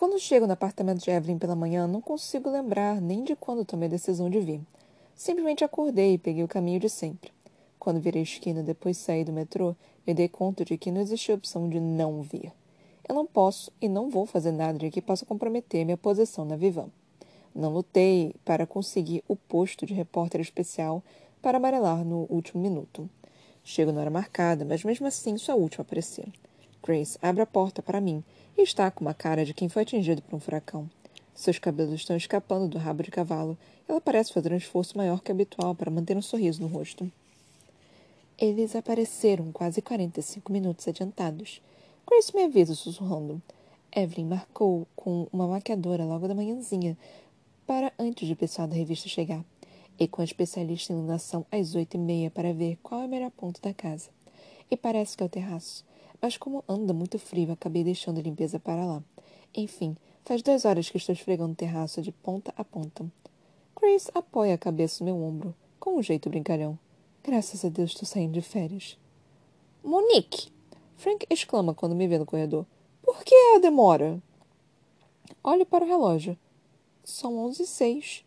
Quando chego no apartamento de Evelyn pela manhã, não consigo lembrar nem de quando tomei a decisão de vir. Simplesmente acordei e peguei o caminho de sempre. Quando virei a esquina depois saí do metrô, me dei conta de que não existia opção de não vir. Eu não posso e não vou fazer nada de que possa comprometer minha posição na Vivan. Não lutei para conseguir o posto de repórter especial para amarelar no último minuto. Chego na hora marcada, mas mesmo assim sou a última a aparecer. Grace abre a porta para mim e está com uma cara de quem foi atingido por um furacão. Seus cabelos estão escapando do rabo de cavalo ela parece fazer um esforço maior que habitual para manter um sorriso no rosto. Eles apareceram quase 45 minutos adiantados. Grace me avisa sussurrando. Evelyn marcou com uma maquiadora logo da manhãzinha para antes do pessoal da revista chegar e com a especialista em iluminação às oito e meia para ver qual é o melhor ponto da casa. E parece que é o terraço. Mas como anda muito frio, acabei deixando a limpeza para lá. Enfim, faz duas horas que estou esfregando o terraço de ponta a ponta. Grace apoia a cabeça no meu ombro, com um jeito brincalhão. Graças a Deus estou saindo de férias. Monique! Frank exclama quando me vê no corredor. Por que a demora? Olho para o relógio. São onze e seis.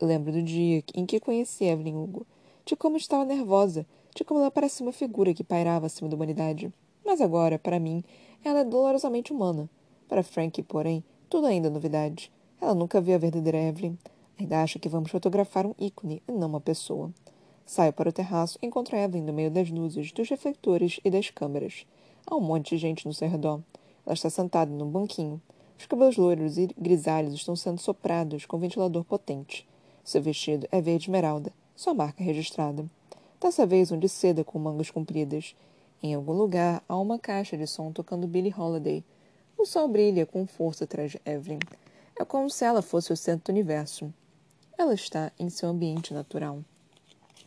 Lembro do dia em que conheci Evelyn Hugo, de como estava nervosa, de como ela parecia uma figura que pairava acima da humanidade. Mas agora, para mim, ela é dolorosamente humana. Para Frank, porém, tudo ainda é novidade. Ela nunca viu a verdadeira Evelyn. Ainda acha que vamos fotografar um ícone e não uma pessoa. Saio para o terraço e encontro Evelyn no meio das luzes, dos refletores e das câmeras. Há um monte de gente no seu redor. Ela está sentada num banquinho. Os cabelos loiros e grisalhos estão sendo soprados com um ventilador potente. Seu vestido é verde esmeralda, sua marca registrada. Dessa vez um de seda com mangas compridas. Em algum lugar há uma caixa de som tocando Billie Holiday. O sol brilha com força atrás de Evelyn. É como se ela fosse o centro do universo. Ela está em seu ambiente natural.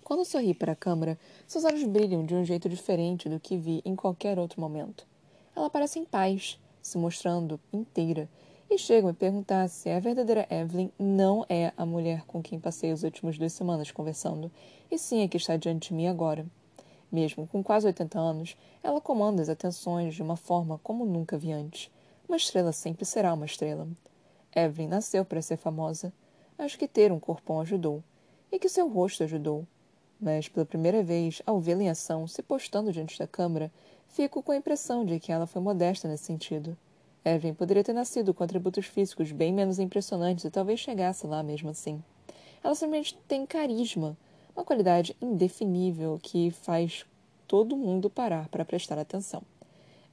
Quando sorri para a câmera, seus olhos brilham de um jeito diferente do que vi em qualquer outro momento. Ela parece em paz, se mostrando inteira, e chega a me perguntar se a verdadeira Evelyn não é a mulher com quem passei as últimas duas semanas conversando, e sim a que está diante de mim agora. Mesmo com quase 80 anos, ela comanda as atenções de uma forma como nunca vi antes. Uma estrela sempre será uma estrela. Evelyn nasceu para ser famosa. Acho que ter um corpão ajudou. E que seu rosto ajudou. Mas, pela primeira vez, ao vê-la em ação, se postando diante da câmera, fico com a impressão de que ela foi modesta nesse sentido. Evelyn poderia ter nascido com atributos físicos bem menos impressionantes e talvez chegasse lá mesmo assim. Ela simplesmente tem carisma, uma qualidade indefinível que faz todo mundo parar para prestar atenção.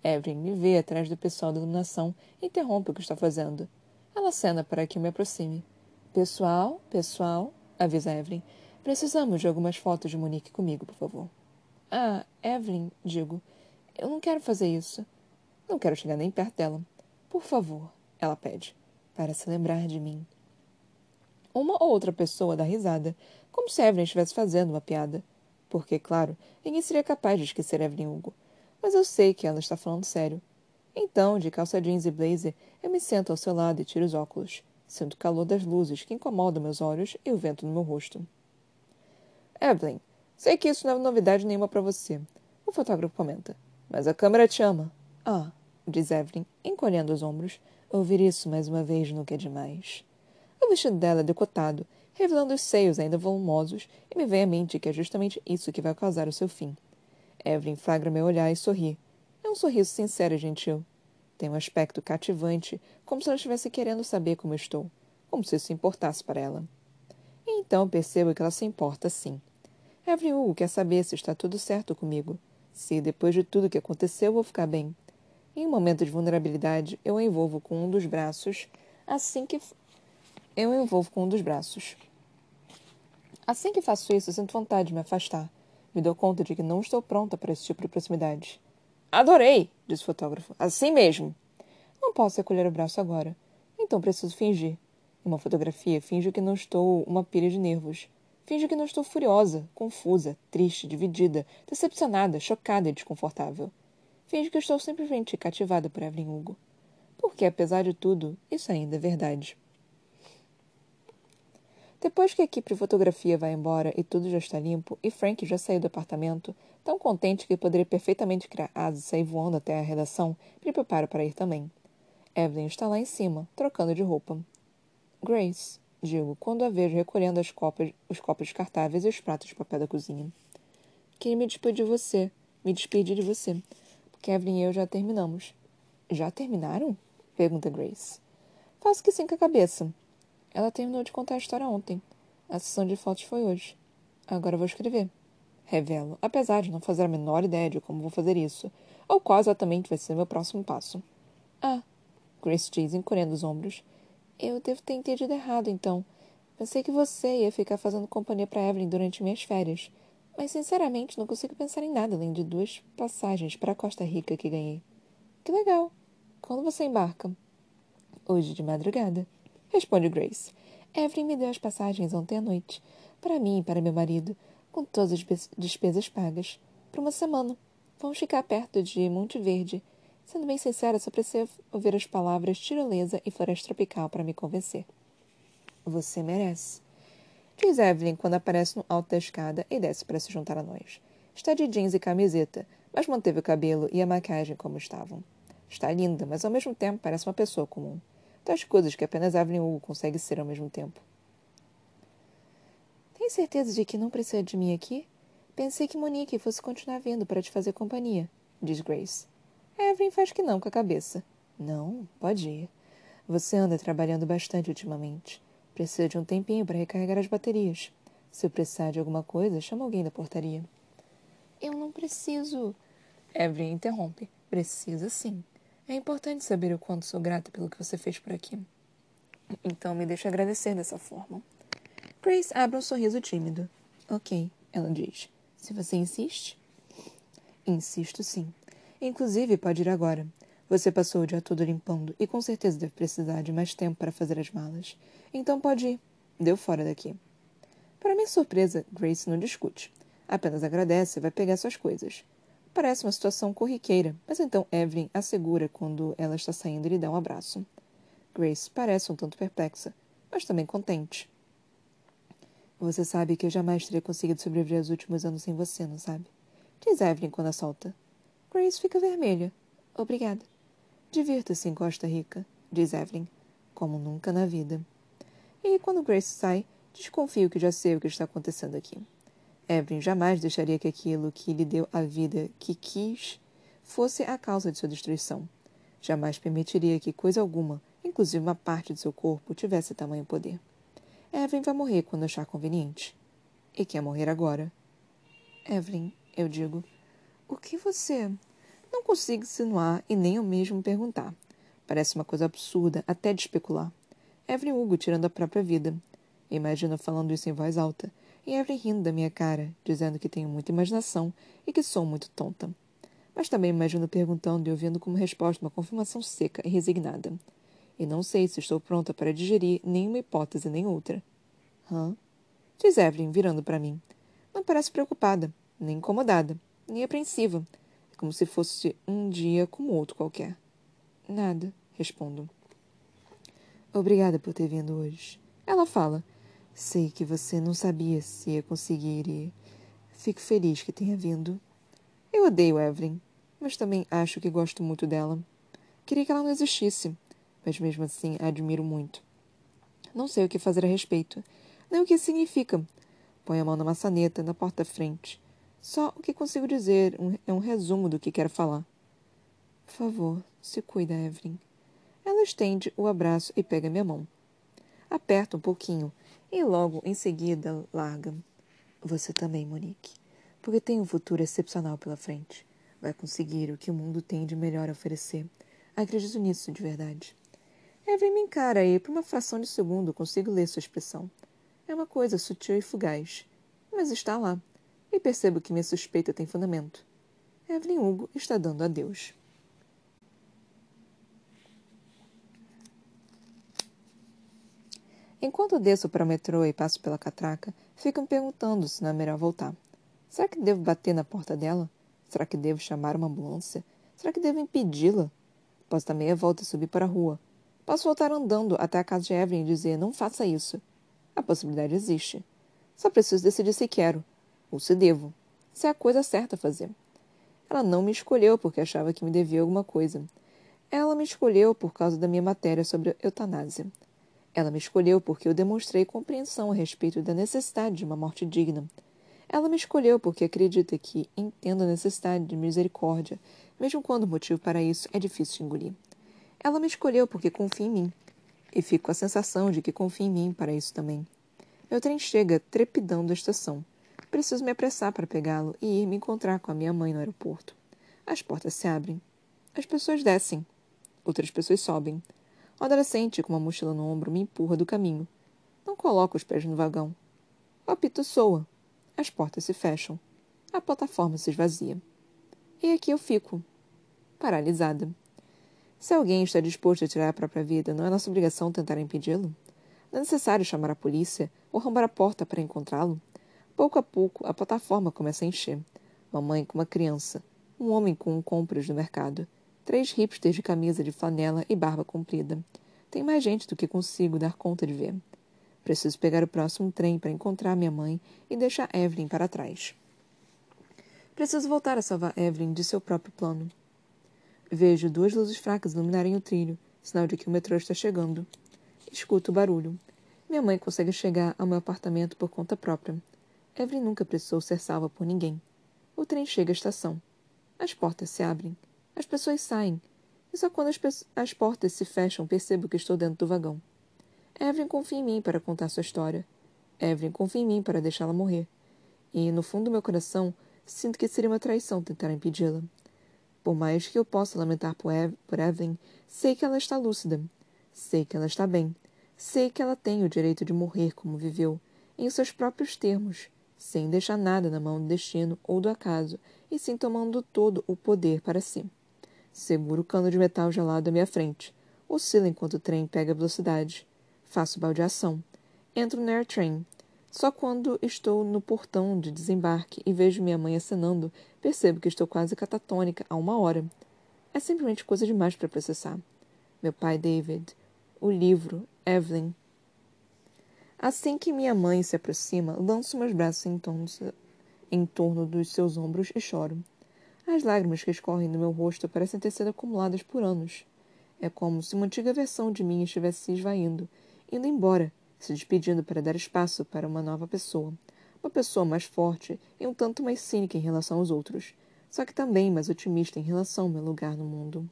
Evelyn me vê atrás do pessoal da iluminação e interrompe o que está fazendo. Ela acena para que eu me aproxime. Pessoal, pessoal, avisa Evelyn. Precisamos de algumas fotos de Monique comigo, por favor. Ah, Evelyn, digo. Eu não quero fazer isso. Não quero chegar nem perto dela. Por favor, ela pede, para se lembrar de mim. Uma ou outra pessoa dá risada, como se Evelyn estivesse fazendo uma piada. Porque, claro, ninguém seria capaz de esquecer Evelyn Hugo. Mas eu sei que ela está falando sério. Então, de calça jeans e blazer, eu me sento ao seu lado e tiro os óculos. Sinto o calor das luzes que incomodam meus olhos e o vento no meu rosto. Evelyn, sei que isso não é novidade nenhuma para você. O fotógrafo comenta. Mas a câmera te ama. Ah, diz Evelyn, encolhendo os ombros. Ouvir isso mais uma vez nunca é demais. O vestido dela é decotado, revelando os seios ainda volumosos, e me vem à mente que é justamente isso que vai causar o seu fim. Evelyn flagra meu olhar e sorri. É um sorriso sincero e gentil. Tem um aspecto cativante, como se ela estivesse querendo saber como estou, como se isso importasse para ela. E então percebo que ela se importa sim. Evelyn Hugo quer saber se está tudo certo comigo, se, depois de tudo que aconteceu, vou ficar bem. Em um momento de vulnerabilidade, eu a envolvo com um dos braços, assim que eu envolvo com um dos braços. Assim que faço isso, sinto vontade de me afastar. Me dou conta de que não estou pronta para esse tipo de proximidade. Adorei, diz o fotógrafo. Assim mesmo. Não posso recolher o braço agora. Então preciso fingir. Em uma fotografia, finjo que não estou uma pilha de nervos. Finjo que não estou furiosa, confusa, triste, dividida, decepcionada, chocada e desconfortável. Finge que estou simplesmente cativada por Evelyn Hugo. Porque, apesar de tudo, isso ainda é verdade. Depois que a equipe de fotografia vai embora e tudo já está limpo, e Frank já saiu do apartamento, tão contente que poderia perfeitamente criar asas e sair voando até a redação, me preparo para ir também. Evelyn está lá em cima, trocando de roupa. Grace, digo, quando a vejo recolhendo as copas, os copos descartáveis e os pratos de papel da cozinha. Queria me despedir de você. Me despedir de você. Porque Evelyn e eu já terminamos. Já terminaram? Pergunta Grace. Faço que sim com a cabeça. Ela terminou de contar a história ontem. A sessão de fotos foi hoje. Agora vou escrever. Revelo, apesar de não fazer a menor ideia de como vou fazer isso, ou qual exatamente vai ser meu próximo passo. Ah, Grace diz, encolhendo os ombros. Eu devo ter entendido errado, então. Pensei que você ia ficar fazendo companhia para Evelyn durante minhas férias. Mas, sinceramente, não consigo pensar em nada além de duas passagens para Costa Rica que ganhei. Que legal. Quando você embarca? Hoje de madrugada. Responde Grace. Evelyn me deu as passagens ontem à noite. Para mim e para meu marido. Com todas as despesas pagas. Por uma semana. Vamos ficar perto de Monte Verde Sendo bem sincera, só precisei ouvir as palavras tirolesa e floresta tropical para me convencer. Você merece. Diz Evelyn quando aparece no alto da escada e desce para se juntar a nós. Está de jeans e camiseta, mas manteve o cabelo e a maquiagem como estavam. Está linda, mas ao mesmo tempo parece uma pessoa comum. Das coisas que apenas Evelyn Hugo consegue ser ao mesmo tempo. Tem certeza de que não precisa de mim aqui? Pensei que Monique fosse continuar vindo para te fazer companhia, diz Grace. Evelyn faz que não com a cabeça. Não, pode ir. Você anda trabalhando bastante ultimamente. Precisa de um tempinho para recarregar as baterias. Se precisar de alguma coisa, chama alguém da portaria. Eu não preciso. Evelyn interrompe. Precisa sim. É importante saber o quanto sou grata pelo que você fez por aqui. Então me deixe agradecer dessa forma. Grace abre um sorriso tímido. Ok, ela diz. Se você insiste. Insisto sim. Inclusive, pode ir agora. Você passou o dia todo limpando e com certeza deve precisar de mais tempo para fazer as malas. Então pode ir. Deu fora daqui. Para minha surpresa, Grace não discute. Apenas agradece e vai pegar suas coisas. Parece uma situação corriqueira, mas então Evelyn assegura quando ela está saindo e lhe dá um abraço. Grace parece um tanto perplexa, mas também contente. Você sabe que eu jamais teria conseguido sobreviver aos últimos anos sem você, não sabe? Diz Evelyn quando a solta. Grace fica vermelha. Obrigada. Divirta-se em Costa Rica, diz Evelyn, como nunca na vida. E quando Grace sai, desconfio que já sei o que está acontecendo aqui. Evelyn jamais deixaria que aquilo que lhe deu a vida que quis fosse a causa de sua destruição. Jamais permitiria que coisa alguma, inclusive uma parte de seu corpo, tivesse tamanho poder. Evelyn vai morrer quando achar conveniente. E quer morrer agora. Evelyn, eu digo, o que você. Não consigo insinuar e nem eu mesmo perguntar. Parece uma coisa absurda, até de especular. Evelyn Hugo tirando a própria vida. Imagino falando isso em voz alta, e Evelyn rindo da minha cara, dizendo que tenho muita imaginação e que sou muito tonta. Mas também imagino perguntando e ouvindo como resposta uma confirmação seca e resignada. E não sei se estou pronta para digerir nenhuma hipótese nem outra. Hã? Diz Evelyn, virando para mim. Não parece preocupada, nem incomodada nem apreensiva, como se fosse um dia como outro qualquer. Nada, respondo. Obrigada por ter vindo hoje. Ela fala. Sei que você não sabia se ia conseguir e fico feliz que tenha vindo. Eu odeio Evelyn, mas também acho que gosto muito dela. Queria que ela não existisse, mas mesmo assim a admiro muito. Não sei o que fazer a respeito, nem o que significa. Põe a mão na maçaneta, na porta frente. Só o que consigo dizer um, é um resumo do que quero falar. Por favor, se cuida, Evelyn. Ela estende o abraço e pega minha mão. Aperta um pouquinho e logo em seguida larga. Você também, Monique, porque tem um futuro excepcional pela frente. Vai conseguir o que o mundo tem de melhor a oferecer. Acredito nisso de verdade. Evelyn me encara e, por uma fração de segundo, consigo ler sua expressão. É uma coisa sutil e fugaz, mas está lá e percebo que minha suspeita tem fundamento. Evelyn Hugo está dando adeus. Enquanto desço para o metrô e passo pela catraca, fico me perguntando se não é melhor voltar. Será que devo bater na porta dela? Será que devo chamar uma ambulância? Será que devo impedi-la? Posso dar meia volta e subir para a rua. Posso voltar andando até a casa de Evelyn e dizer: não faça isso. A possibilidade existe. Só preciso decidir se quero, ou se devo, se é a coisa certa a fazer. Ela não me escolheu porque achava que me devia alguma coisa. Ela me escolheu por causa da minha matéria sobre eutanásia. Ela me escolheu porque eu demonstrei compreensão a respeito da necessidade de uma morte digna. Ela me escolheu porque acredita que entendo a necessidade de misericórdia, mesmo quando o motivo para isso é difícil de engolir. Ela me escolheu porque confia em mim. E fico com a sensação de que confia em mim para isso também. Meu trem chega trepidando da estação. Preciso me apressar para pegá-lo e ir me encontrar com a minha mãe no aeroporto. As portas se abrem. As pessoas descem. Outras pessoas sobem. O adolescente com uma mochila no ombro me empurra do caminho. Não coloco os pés no vagão. O apito soa. As portas se fecham. A plataforma se esvazia. E aqui eu fico, paralisada. Se alguém está disposto a tirar a própria vida, não é nossa obrigação tentar impedi-lo? Não é necessário chamar a polícia ou arrombar a porta para encontrá-lo? Pouco a pouco, a plataforma começa a encher. Uma mãe com uma criança, um homem com um compras no mercado, três hipsters de camisa de flanela e barba comprida. Tem mais gente do que consigo dar conta de ver. Preciso pegar o próximo trem para encontrar minha mãe e deixar Evelyn para trás. Preciso voltar a salvar Evelyn de seu próprio plano. Vejo duas luzes fracas iluminarem o trilho, sinal de que o metrô está chegando. Escuto o barulho. Minha mãe consegue chegar ao meu apartamento por conta própria. Evelyn nunca precisou ser salva por ninguém. O trem chega à estação. As portas se abrem. As pessoas saem. E só quando as, as portas se fecham percebo que estou dentro do vagão. Evelyn confia em mim para contar sua história. Evelyn confia em mim para deixá-la morrer. E, no fundo do meu coração, sinto que seria uma traição tentar impedi-la. Por mais que eu possa lamentar por, por Evelyn, sei que ela está lúcida. Sei que ela está bem. Sei que ela tem o direito de morrer como viveu, em seus próprios termos, sem deixar nada na mão do destino ou do acaso, e sim tomando todo o poder para si. Seguro o cano de metal gelado à minha frente. Oscila enquanto o trem pega velocidade. Faço baldeação. Entro no Air Train. Só quando estou no portão de desembarque e vejo minha mãe acenando, percebo que estou quase catatônica há uma hora. É simplesmente coisa demais para processar. Meu pai David, o livro, Evelyn. Assim que minha mãe se aproxima, lanço meus braços em torno, em torno dos seus ombros e choro. As lágrimas que escorrem no meu rosto parecem ter sido acumuladas por anos. É como se uma antiga versão de mim estivesse se esvaindo, indo embora, se despedindo para dar espaço para uma nova pessoa. Uma pessoa mais forte e um tanto mais cínica em relação aos outros, só que também mais otimista em relação ao meu lugar no mundo.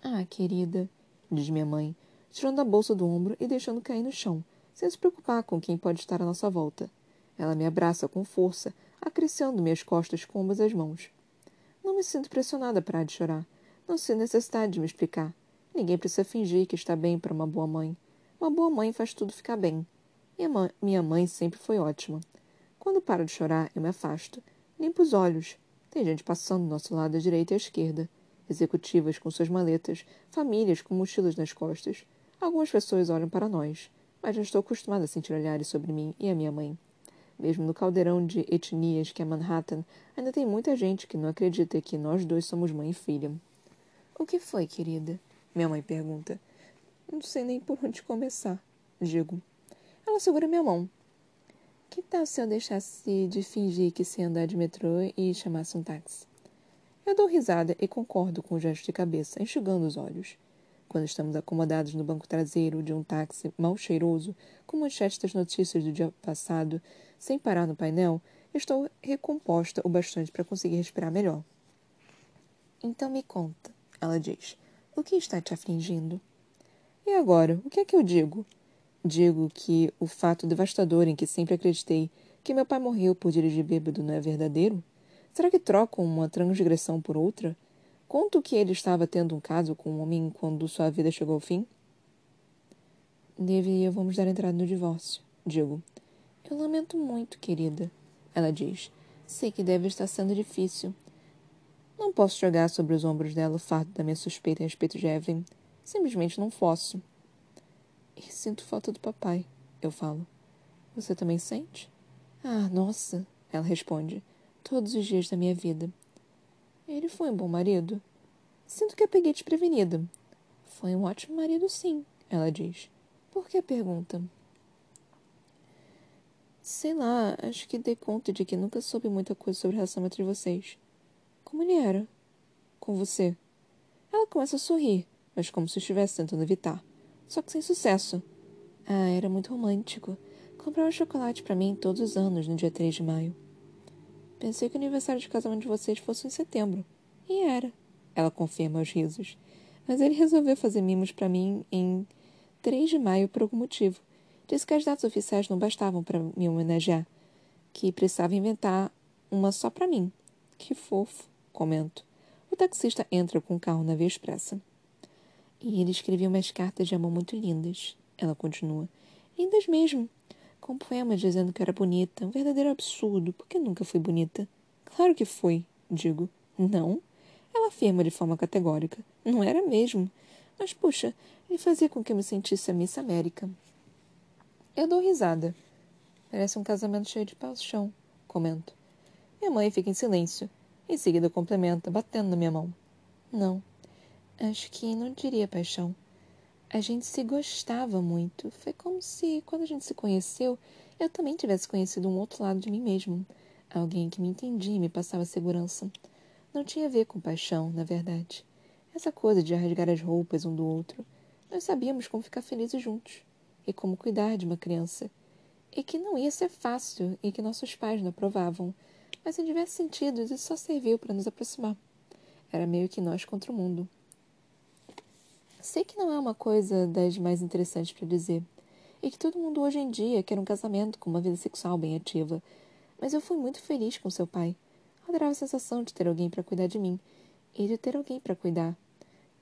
Ah, querida, diz minha mãe, tirando a bolsa do ombro e deixando cair no chão, sem se preocupar com quem pode estar à nossa volta. Ela me abraça com força, acariciando minhas costas com ambas as mãos. Não me sinto pressionada a parar de chorar. Não sinto necessidade de me explicar. Ninguém precisa fingir que está bem para uma boa mãe. Uma boa mãe faz tudo ficar bem. Minha mãe sempre foi ótima. Quando paro de chorar, eu me afasto. Limpo os olhos. Tem gente passando do nosso lado à direita e à esquerda. Executivas com suas maletas, famílias com mochilas nas costas. Algumas pessoas olham para nós, mas já estou acostumada a sentir olhares sobre mim e a minha mãe. Mesmo no caldeirão de etnias que é Manhattan, ainda tem muita gente que não acredita que nós dois somos mãe e filha. O que foi, querida? Minha mãe pergunta. Não sei nem por onde começar, digo. Ela segura minha mão. Que tal se eu deixasse de fingir que sei andar de metrô e chamasse um táxi? Eu dou risada e concordo com o gesto de cabeça, enxugando os olhos. Quando estamos acomodados no banco traseiro de um táxi mal cheiroso, com manchetes das notícias do dia passado, sem parar no painel, estou recomposta o bastante para conseguir respirar melhor. Então me conta, ela diz, o que está te afligindo? E agora, o que é que eu digo? Digo que o fato devastador em que sempre acreditei que meu pai morreu por dirigir bêbado não é verdadeiro? Será que trocam uma transgressão por outra? Conto que ele estava tendo um caso com um homem quando sua vida chegou ao fim? Deveria vamos dar entrada no divórcio, digo. Eu lamento muito, querida, ela diz. Sei que deve estar sendo difícil. Não posso jogar sobre os ombros dela o fato da minha suspeita a respeito de Evelyn. Simplesmente não posso. E sinto falta do papai, eu falo. Você também sente? Ah, nossa, ela responde. Todos os dias da minha vida. Ele foi um bom marido? Sinto que a peguei desprevenida. Foi um ótimo marido, sim, ela diz. Por que a pergunta? Sei lá, acho que dei conta de que nunca soube muita coisa sobre a relação entre vocês. Como ele era? Com você? Ela começa a sorrir, mas como se estivesse tentando evitar. Só que sem sucesso. Ah, era muito romântico. Comprava chocolate para mim todos os anos no dia 3 de maio. Pensei que o aniversário de casamento de vocês fosse em setembro. E era. Ela confirma aos risos. Mas ele resolveu fazer mimos para mim em 3 de maio por algum motivo. Disse que as datas oficiais não bastavam para me homenagear, que precisava inventar uma só para mim. Que fofo, comento. O taxista entra com o carro na via expressa. E ele escrevia umas cartas de amor muito lindas. Ela continua. Lindas mesmo. Com poemas dizendo que era bonita. Um verdadeiro absurdo, porque nunca fui bonita. Claro que fui, digo. Não? Ela afirma de forma categórica. Não era mesmo. Mas, puxa, ele fazia com que eu me sentisse a Miss América. Eu dou risada. Parece um casamento cheio de paixão, comento. Minha mãe fica em silêncio. Em seguida complementa, batendo na minha mão. Não, acho que não diria paixão. A gente se gostava muito. Foi como se, quando a gente se conheceu, eu também tivesse conhecido um outro lado de mim mesmo. Alguém que me entendia e me passava segurança. Não tinha a ver com paixão, na verdade. Essa coisa de rasgar as roupas um do outro. Nós sabíamos como ficar felizes juntos e como cuidar de uma criança. E que não ia ser fácil e que nossos pais não aprovavam, mas em diversos sentidos isso só serviu para nos aproximar. Era meio que nós contra o mundo. Sei que não é uma coisa das mais interessantes para dizer, e que todo mundo hoje em dia quer um casamento com uma vida sexual bem ativa, mas eu fui muito feliz com seu pai. Adorava a sensação de ter alguém para cuidar de mim e de ter alguém para cuidar,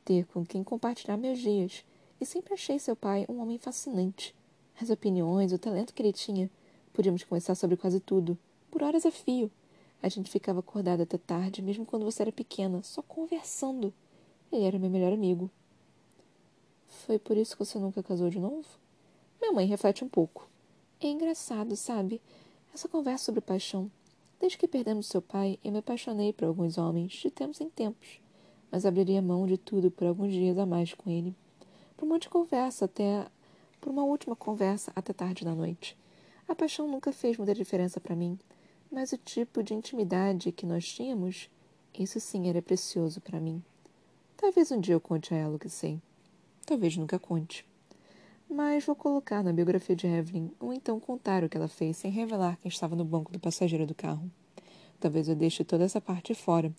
ter com quem compartilhar meus dias e sempre achei seu pai um homem fascinante. As opiniões, o talento que ele tinha. Podíamos conversar sobre quase tudo, por horas a fio. A gente ficava acordada até tarde, mesmo quando você era pequena, só conversando. Ele era meu melhor amigo. Foi por isso que você nunca casou de novo? Minha mãe reflete um pouco. É engraçado, sabe? Essa conversa sobre paixão. Desde que perdemos seu pai, eu me apaixonei por alguns homens, de tempos em tempos, mas abriria mão de tudo por alguns dias a mais com ele por uma de conversa até por uma última conversa até tarde da noite. A paixão nunca fez muita diferença para mim, mas o tipo de intimidade que nós tínhamos, isso sim era precioso para mim. Talvez um dia eu conte a ela o que sei. Talvez nunca conte. Mas vou colocar na biografia de Evelyn ou então contar o que ela fez sem revelar quem estava no banco do passageiro do carro. Talvez eu deixe toda essa parte fora.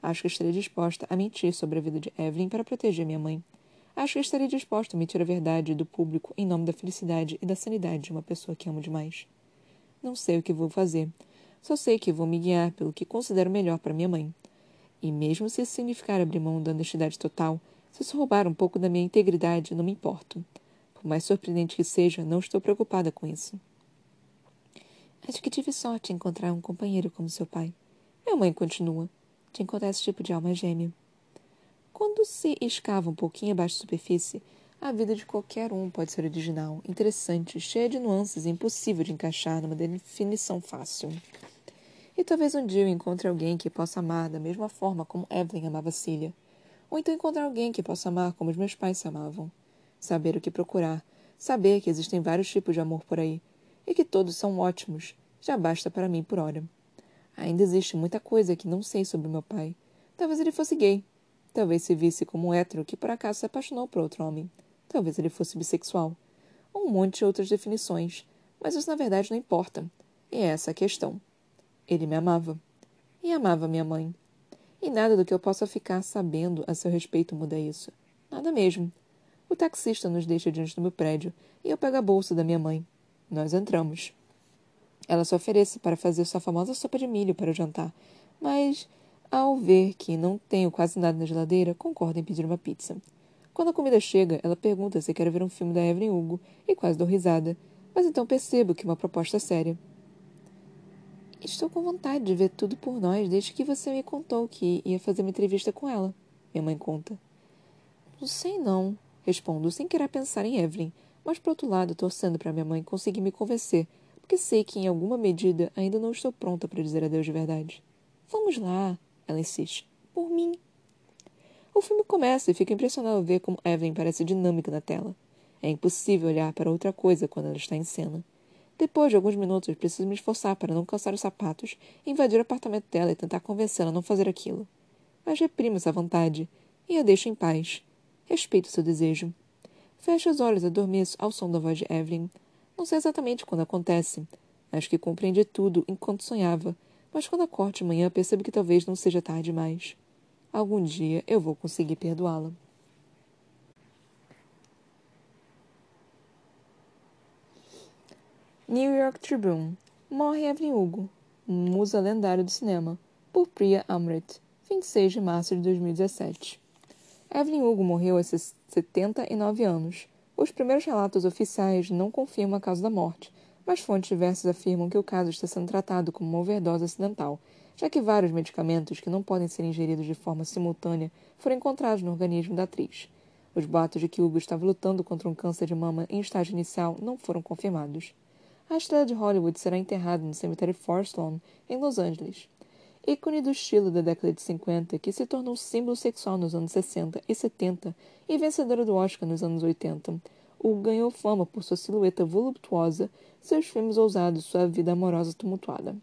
Acho que estarei disposta a mentir sobre a vida de Evelyn para proteger minha mãe Acho que estaria disposto a mentir a verdade do público em nome da felicidade e da sanidade de uma pessoa que amo demais. Não sei o que vou fazer. Só sei que vou me guiar pelo que considero melhor para minha mãe. E mesmo se isso significar abrir mão da honestidade total, se isso roubar um pouco da minha integridade, não me importo. Por mais surpreendente que seja, não estou preocupada com isso. Acho que tive sorte em encontrar um companheiro como seu pai. Minha mãe continua. De encontrar esse tipo de alma gêmea. Quando se escava um pouquinho abaixo da superfície, a vida de qualquer um pode ser original, interessante, cheia de nuances e impossível de encaixar numa definição fácil. E talvez um dia eu encontre alguém que possa amar da mesma forma como Evelyn amava Cília. Ou então encontrar alguém que possa amar como os meus pais se amavam. Saber o que procurar, saber que existem vários tipos de amor por aí, e que todos são ótimos, já basta para mim por hora. Ainda existe muita coisa que não sei sobre meu pai. Talvez ele fosse gay, Talvez se visse como um hétero que por acaso se apaixonou por outro homem. Talvez ele fosse bissexual. Ou um monte de outras definições. Mas isso na verdade não importa. E é essa a questão. Ele me amava. E amava minha mãe. E nada do que eu possa ficar sabendo a seu respeito muda isso. Nada mesmo. O taxista nos deixa diante do meu prédio e eu pego a bolsa da minha mãe. Nós entramos. Ela se oferece para fazer sua famosa sopa de milho para o jantar, mas ao ver que não tenho quase nada na geladeira, concordo em pedir uma pizza. Quando a comida chega, ela pergunta se quero ver um filme da Evelyn Hugo e quase dou risada, mas então percebo que é uma proposta séria. Estou com vontade de ver tudo por nós desde que você me contou que ia fazer uma entrevista com ela, minha mãe conta. Não sei não, respondo sem querer pensar em Evelyn, mas por outro lado torcendo para minha mãe conseguir me convencer, porque sei que em alguma medida ainda não estou pronta para dizer adeus de verdade. Vamos lá, ela insiste. Por mim. O filme começa e fico impressionado ao ver como Evelyn parece dinâmica na tela. É impossível olhar para outra coisa quando ela está em cena. Depois de alguns minutos, preciso me esforçar para não calçar os sapatos, invadir o apartamento dela e tentar convencê-la a não fazer aquilo. Mas reprimo essa vontade. e a deixo em paz. Respeito seu desejo. Fecho os olhos e adormeço ao som da voz de Evelyn. Não sei exatamente quando acontece. Acho que compreendi tudo enquanto sonhava, mas quando acordo de manhã percebo que talvez não seja tarde demais. Algum dia eu vou conseguir perdoá-la. New York Tribune. Morre Evelyn Hugo, musa lendária do cinema, por Priya Amrit, 26 de março de 2017. Evelyn Hugo morreu aos 79 anos. Os primeiros relatos oficiais não confirmam a causa da morte, mas fontes diversas afirmam que o caso está sendo tratado como uma overdose acidental, já que vários medicamentos que não podem ser ingeridos de forma simultânea foram encontrados no organismo da atriz. Os boatos de que Hugo estava lutando contra um câncer de mama em estágio inicial não foram confirmados. A estrela de Hollywood será enterrada no cemitério Forest Lawn, em Los Angeles. Ícone do estilo da década de 50, que se tornou símbolo sexual nos anos 60 e 70 e vencedora do Oscar nos anos 80, Hugo ganhou fama por sua silhueta voluptuosa, seus filmes ousados sua vida amorosa tumultuada.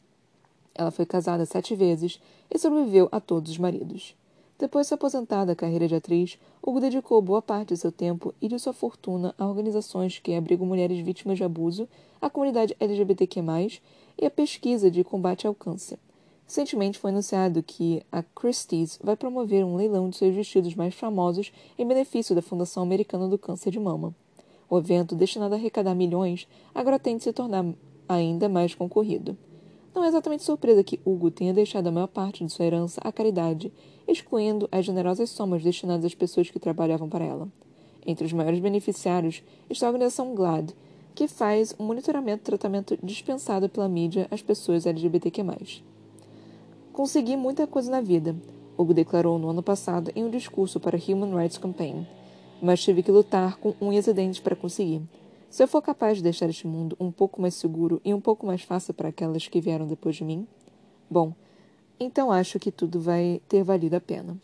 Ela foi casada sete vezes e sobreviveu a todos os maridos. Depois de se aposentar da carreira de atriz, Hugo dedicou boa parte de seu tempo e de sua fortuna a organizações que abrigam mulheres vítimas de abuso, a comunidade LGBTQ+, e a pesquisa de combate ao câncer. Recentemente foi anunciado que a Christie's vai promover um leilão de seus vestidos mais famosos em benefício da Fundação Americana do Câncer de Mama. O evento, destinado a arrecadar milhões, agora tende a se tornar ainda mais concorrido. Não é exatamente surpresa que Hugo tenha deixado a maior parte de sua herança à caridade, excluindo as generosas somas destinadas às pessoas que trabalhavam para ela. Entre os maiores beneficiários está a organização GLAD, que faz um monitoramento e tratamento dispensado pela mídia às pessoas LGBTQ+. Consegui muita coisa na vida, Hugo declarou no ano passado em um discurso para a Human Rights Campaign mas tive que lutar com unhas e dentes para conseguir. Se eu for capaz de deixar este mundo um pouco mais seguro e um pouco mais fácil para aquelas que vieram depois de mim, bom, então acho que tudo vai ter valido a pena.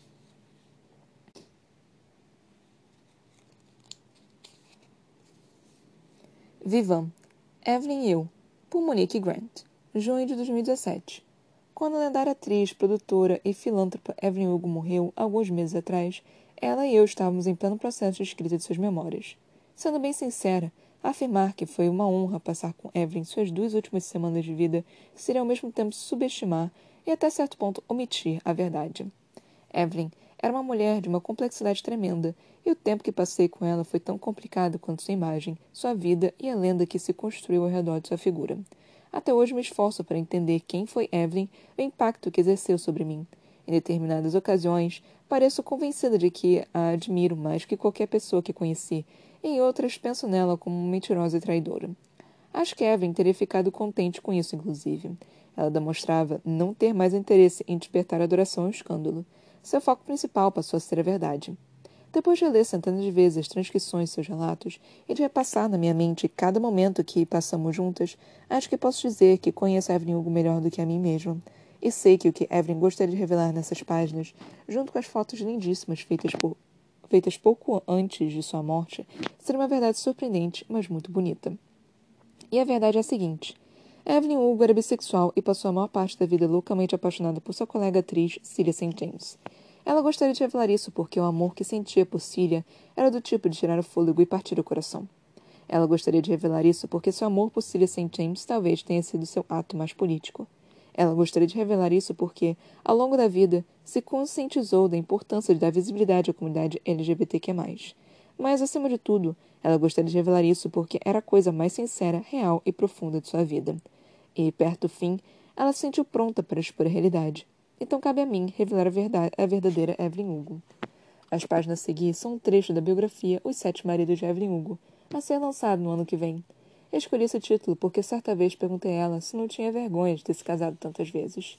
Vivam, Evelyn e eu, por Monique Grant, junho de 2017. Quando a lendária atriz, produtora e filântropa Evelyn Hugo morreu, alguns meses atrás, ela e eu estávamos em pleno processo de escrita de suas memórias. Sendo bem sincera, afirmar que foi uma honra passar com Evelyn suas duas últimas semanas de vida seria ao mesmo tempo subestimar e até certo ponto omitir a verdade. Evelyn era uma mulher de uma complexidade tremenda, e o tempo que passei com ela foi tão complicado quanto sua imagem, sua vida e a lenda que se construiu ao redor de sua figura. Até hoje me esforço para entender quem foi Evelyn e o impacto que exerceu sobre mim. Em determinadas ocasiões, pareço convencida de que a admiro mais que qualquer pessoa que conheci, e em outras penso nela como mentirosa e traidora. Acho que Evelyn teria ficado contente com isso, inclusive. Ela demonstrava não ter mais interesse em despertar adoração ao escândalo. Seu foco principal passou a ser a verdade. Depois de ler centenas de vezes as transcrições de seus relatos e de repassar na minha mente cada momento que passamos juntas, acho que posso dizer que conheço Evelyn Hugo melhor do que a mim mesma. E sei que o que Evelyn gostaria de revelar nessas páginas, junto com as fotos lindíssimas feitas, por, feitas pouco antes de sua morte, seria uma verdade surpreendente, mas muito bonita. E a verdade é a seguinte. Evelyn Hugo era bissexual e passou a maior parte da vida loucamente apaixonada por sua colega atriz, St. James. Ela gostaria de revelar isso porque o amor que sentia por Celia era do tipo de tirar o fôlego e partir o coração. Ela gostaria de revelar isso porque seu amor por Celia St. James talvez tenha sido seu ato mais político. Ela gostaria de revelar isso porque, ao longo da vida, se conscientizou da importância de dar visibilidade à comunidade LGBTQ+. Mas, acima de tudo, ela gostaria de revelar isso porque era a coisa mais sincera, real e profunda de sua vida. E, perto do fim, ela se sentiu pronta para expor a realidade. Então cabe a mim revelar a, verdade, a verdadeira Evelyn Hugo. As páginas a seguir são um trecho da biografia Os Sete Maridos de Evelyn Hugo, a ser lançado no ano que vem. Escolhi esse título porque certa vez perguntei a ela se não tinha vergonha de ter se casado tantas vezes.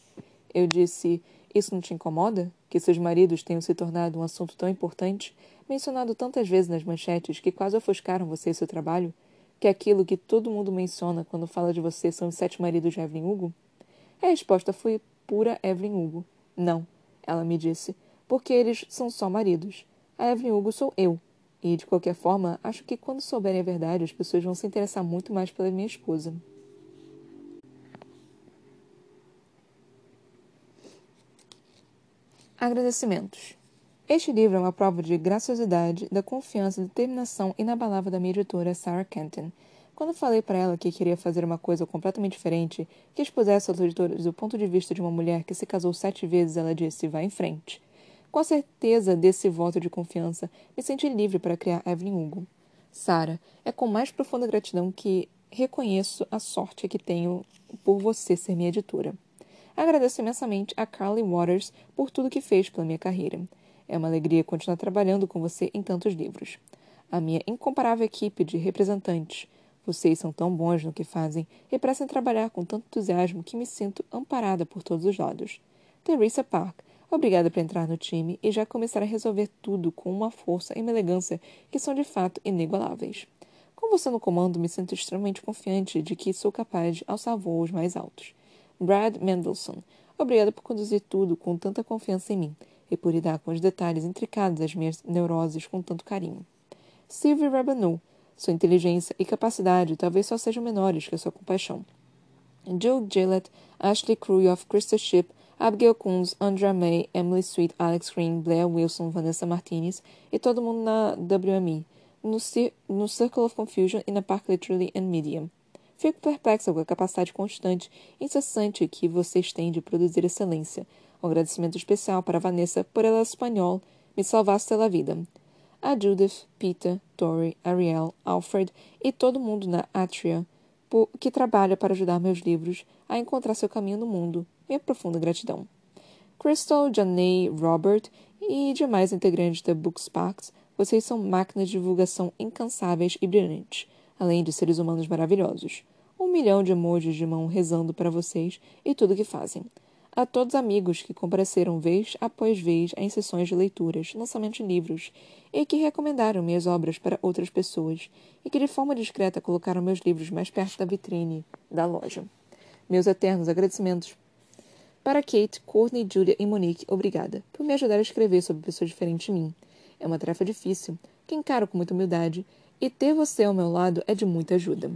Eu disse: Isso não te incomoda? Que seus maridos tenham se tornado um assunto tão importante, mencionado tantas vezes nas manchetes que quase ofuscaram você e seu trabalho? Que aquilo que todo mundo menciona quando fala de você são os sete maridos de Evelyn Hugo? A resposta foi pura Evelyn Hugo. Não, ela me disse, porque eles são só maridos. A Evelyn Hugo sou eu, e, de qualquer forma, acho que quando souberem a verdade, as pessoas vão se interessar muito mais pela minha esposa. Agradecimentos. Este livro é uma prova de graciosidade, da confiança e determinação inabalável da minha editora, Sarah Kenton. Quando falei para ela que queria fazer uma coisa completamente diferente, que expusesse aos leitores o ponto de vista de uma mulher que se casou sete vezes, ela disse: vá em frente. Com a certeza desse voto de confiança, me senti livre para criar Evelyn Hugo. Sara, é com mais profunda gratidão que reconheço a sorte que tenho por você ser minha editora. Agradeço imensamente a Carly Waters por tudo que fez pela minha carreira. É uma alegria continuar trabalhando com você em tantos livros. A minha incomparável equipe de representantes. Vocês são tão bons no que fazem e parecem trabalhar com tanto entusiasmo que me sinto amparada por todos os lados. Teresa Park, Obrigada por entrar no time e já começar a resolver tudo com uma força e uma elegância que são de fato inigualáveis. Com você no comando, me sinto extremamente confiante de que sou capaz de alçar voos mais altos. Brad Mendelssohn, obrigada por conduzir tudo com tanta confiança em mim e por lidar com os detalhes intricados das minhas neuroses com tanto carinho. Sylvie Rabanu, sua inteligência e capacidade talvez só sejam menores que a sua compaixão. Jill Gillett, Ashley Kruyoff, Krista Shipp, Abigail Coons, Andrea May, Emily Sweet, Alex Green, Blair Wilson, Vanessa Martinez e todo mundo na WME, no, no Circle of Confusion e na Park Literally and Medium. Fico perplexa com a capacidade constante e incessante que vocês têm de produzir excelência. Um agradecimento especial para Vanessa por ela espanhol me salvasse pela vida. A Judith, Peter, Tori, Ariel, Alfred e todo mundo na Atria que trabalha para ajudar meus livros a encontrar seu caminho no mundo minha profunda gratidão. Crystal, Janey, Robert e demais integrantes da Booksparks, vocês são máquinas de divulgação incansáveis e brilhantes, além de seres humanos maravilhosos. Um milhão de emojis de mão rezando para vocês e tudo o que fazem. A todos amigos que compareceram vez após vez em sessões de leituras, lançamento de livros, e que recomendaram minhas obras para outras pessoas, e que de forma discreta colocaram meus livros mais perto da vitrine da loja. Meus eternos agradecimentos para Kate, Courtney, Julia e Monique, obrigada por me ajudar a escrever sobre pessoas diferentes de mim. É uma tarefa difícil, que encaro com muita humildade, e ter você ao meu lado é de muita ajuda.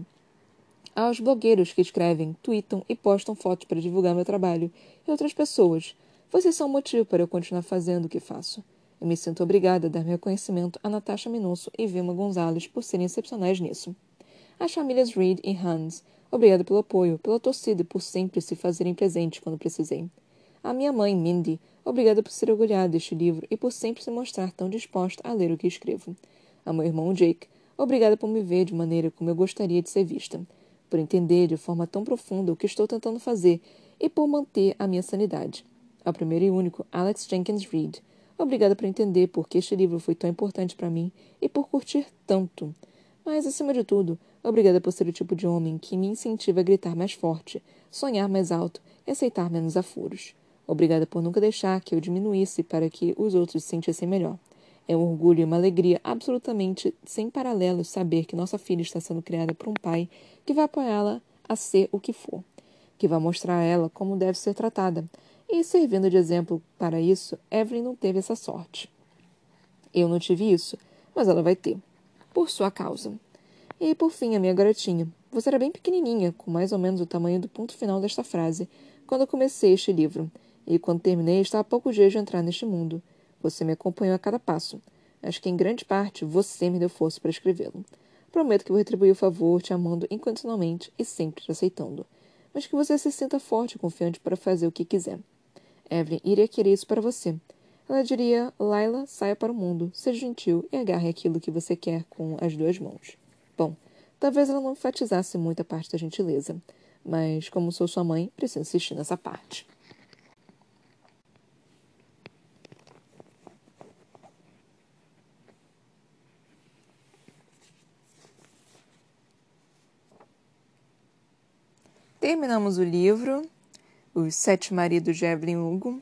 Aos blogueiros que escrevem, tweetam e postam fotos para divulgar meu trabalho, e outras pessoas, vocês são um motivo para eu continuar fazendo o que faço. Eu me sinto obrigada a dar meu reconhecimento a Natasha Minosso e Vilma Gonzalez por serem excepcionais nisso. As famílias Reed e Hans, Obrigada pelo apoio, pela torcida e por sempre se fazerem presente quando precisei. A minha mãe, Mindy, obrigada por ser orgulhada deste livro e por sempre se mostrar tão disposta a ler o que escrevo. A meu irmão Jake, obrigada por me ver de maneira como eu gostaria de ser vista, por entender de forma tão profunda o que estou tentando fazer e por manter a minha sanidade. Ao primeiro e único Alex Jenkins Reid, obrigada por entender por que este livro foi tão importante para mim e por curtir tanto. Mas, acima de tudo, Obrigada por ser o tipo de homem que me incentiva a gritar mais forte, sonhar mais alto e aceitar menos afuros. Obrigada por nunca deixar que eu diminuísse para que os outros se sentissem melhor. É um orgulho e uma alegria absolutamente sem paralelo saber que nossa filha está sendo criada por um pai que vai apoiá-la a ser o que for, que vai mostrar a ela como deve ser tratada. E servindo de exemplo para isso, Evelyn não teve essa sorte. Eu não tive isso, mas ela vai ter. Por sua causa. E, por fim, a minha garotinha. Você era bem pequenininha, com mais ou menos o tamanho do ponto final desta frase, quando eu comecei este livro. E, quando terminei, estava a pouco dias de entrar neste mundo. Você me acompanhou a cada passo. Acho que, em grande parte, você me deu força para escrevê-lo. Prometo que vou retribuir o favor te amando incondicionalmente e sempre te aceitando. Mas que você se sinta forte e confiante para fazer o que quiser. Evelyn iria querer isso para você. Ela diria: Laila, saia para o mundo, seja gentil e agarre aquilo que você quer com as duas mãos. Bom, talvez ela não enfatizasse muito a parte da gentileza, mas como sou sua mãe, preciso insistir nessa parte. Terminamos o livro, Os Sete Maridos de Evelyn Hugo,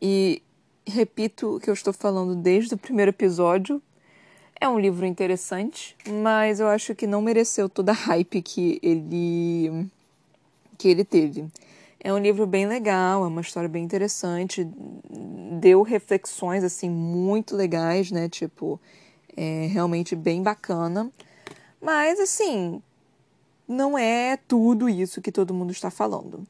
e repito o que eu estou falando desde o primeiro episódio, é um livro interessante, mas eu acho que não mereceu toda a hype que ele que ele teve. É um livro bem legal, é uma história bem interessante, deu reflexões assim muito legais, né? Tipo, é realmente bem bacana. Mas assim, não é tudo isso que todo mundo está falando.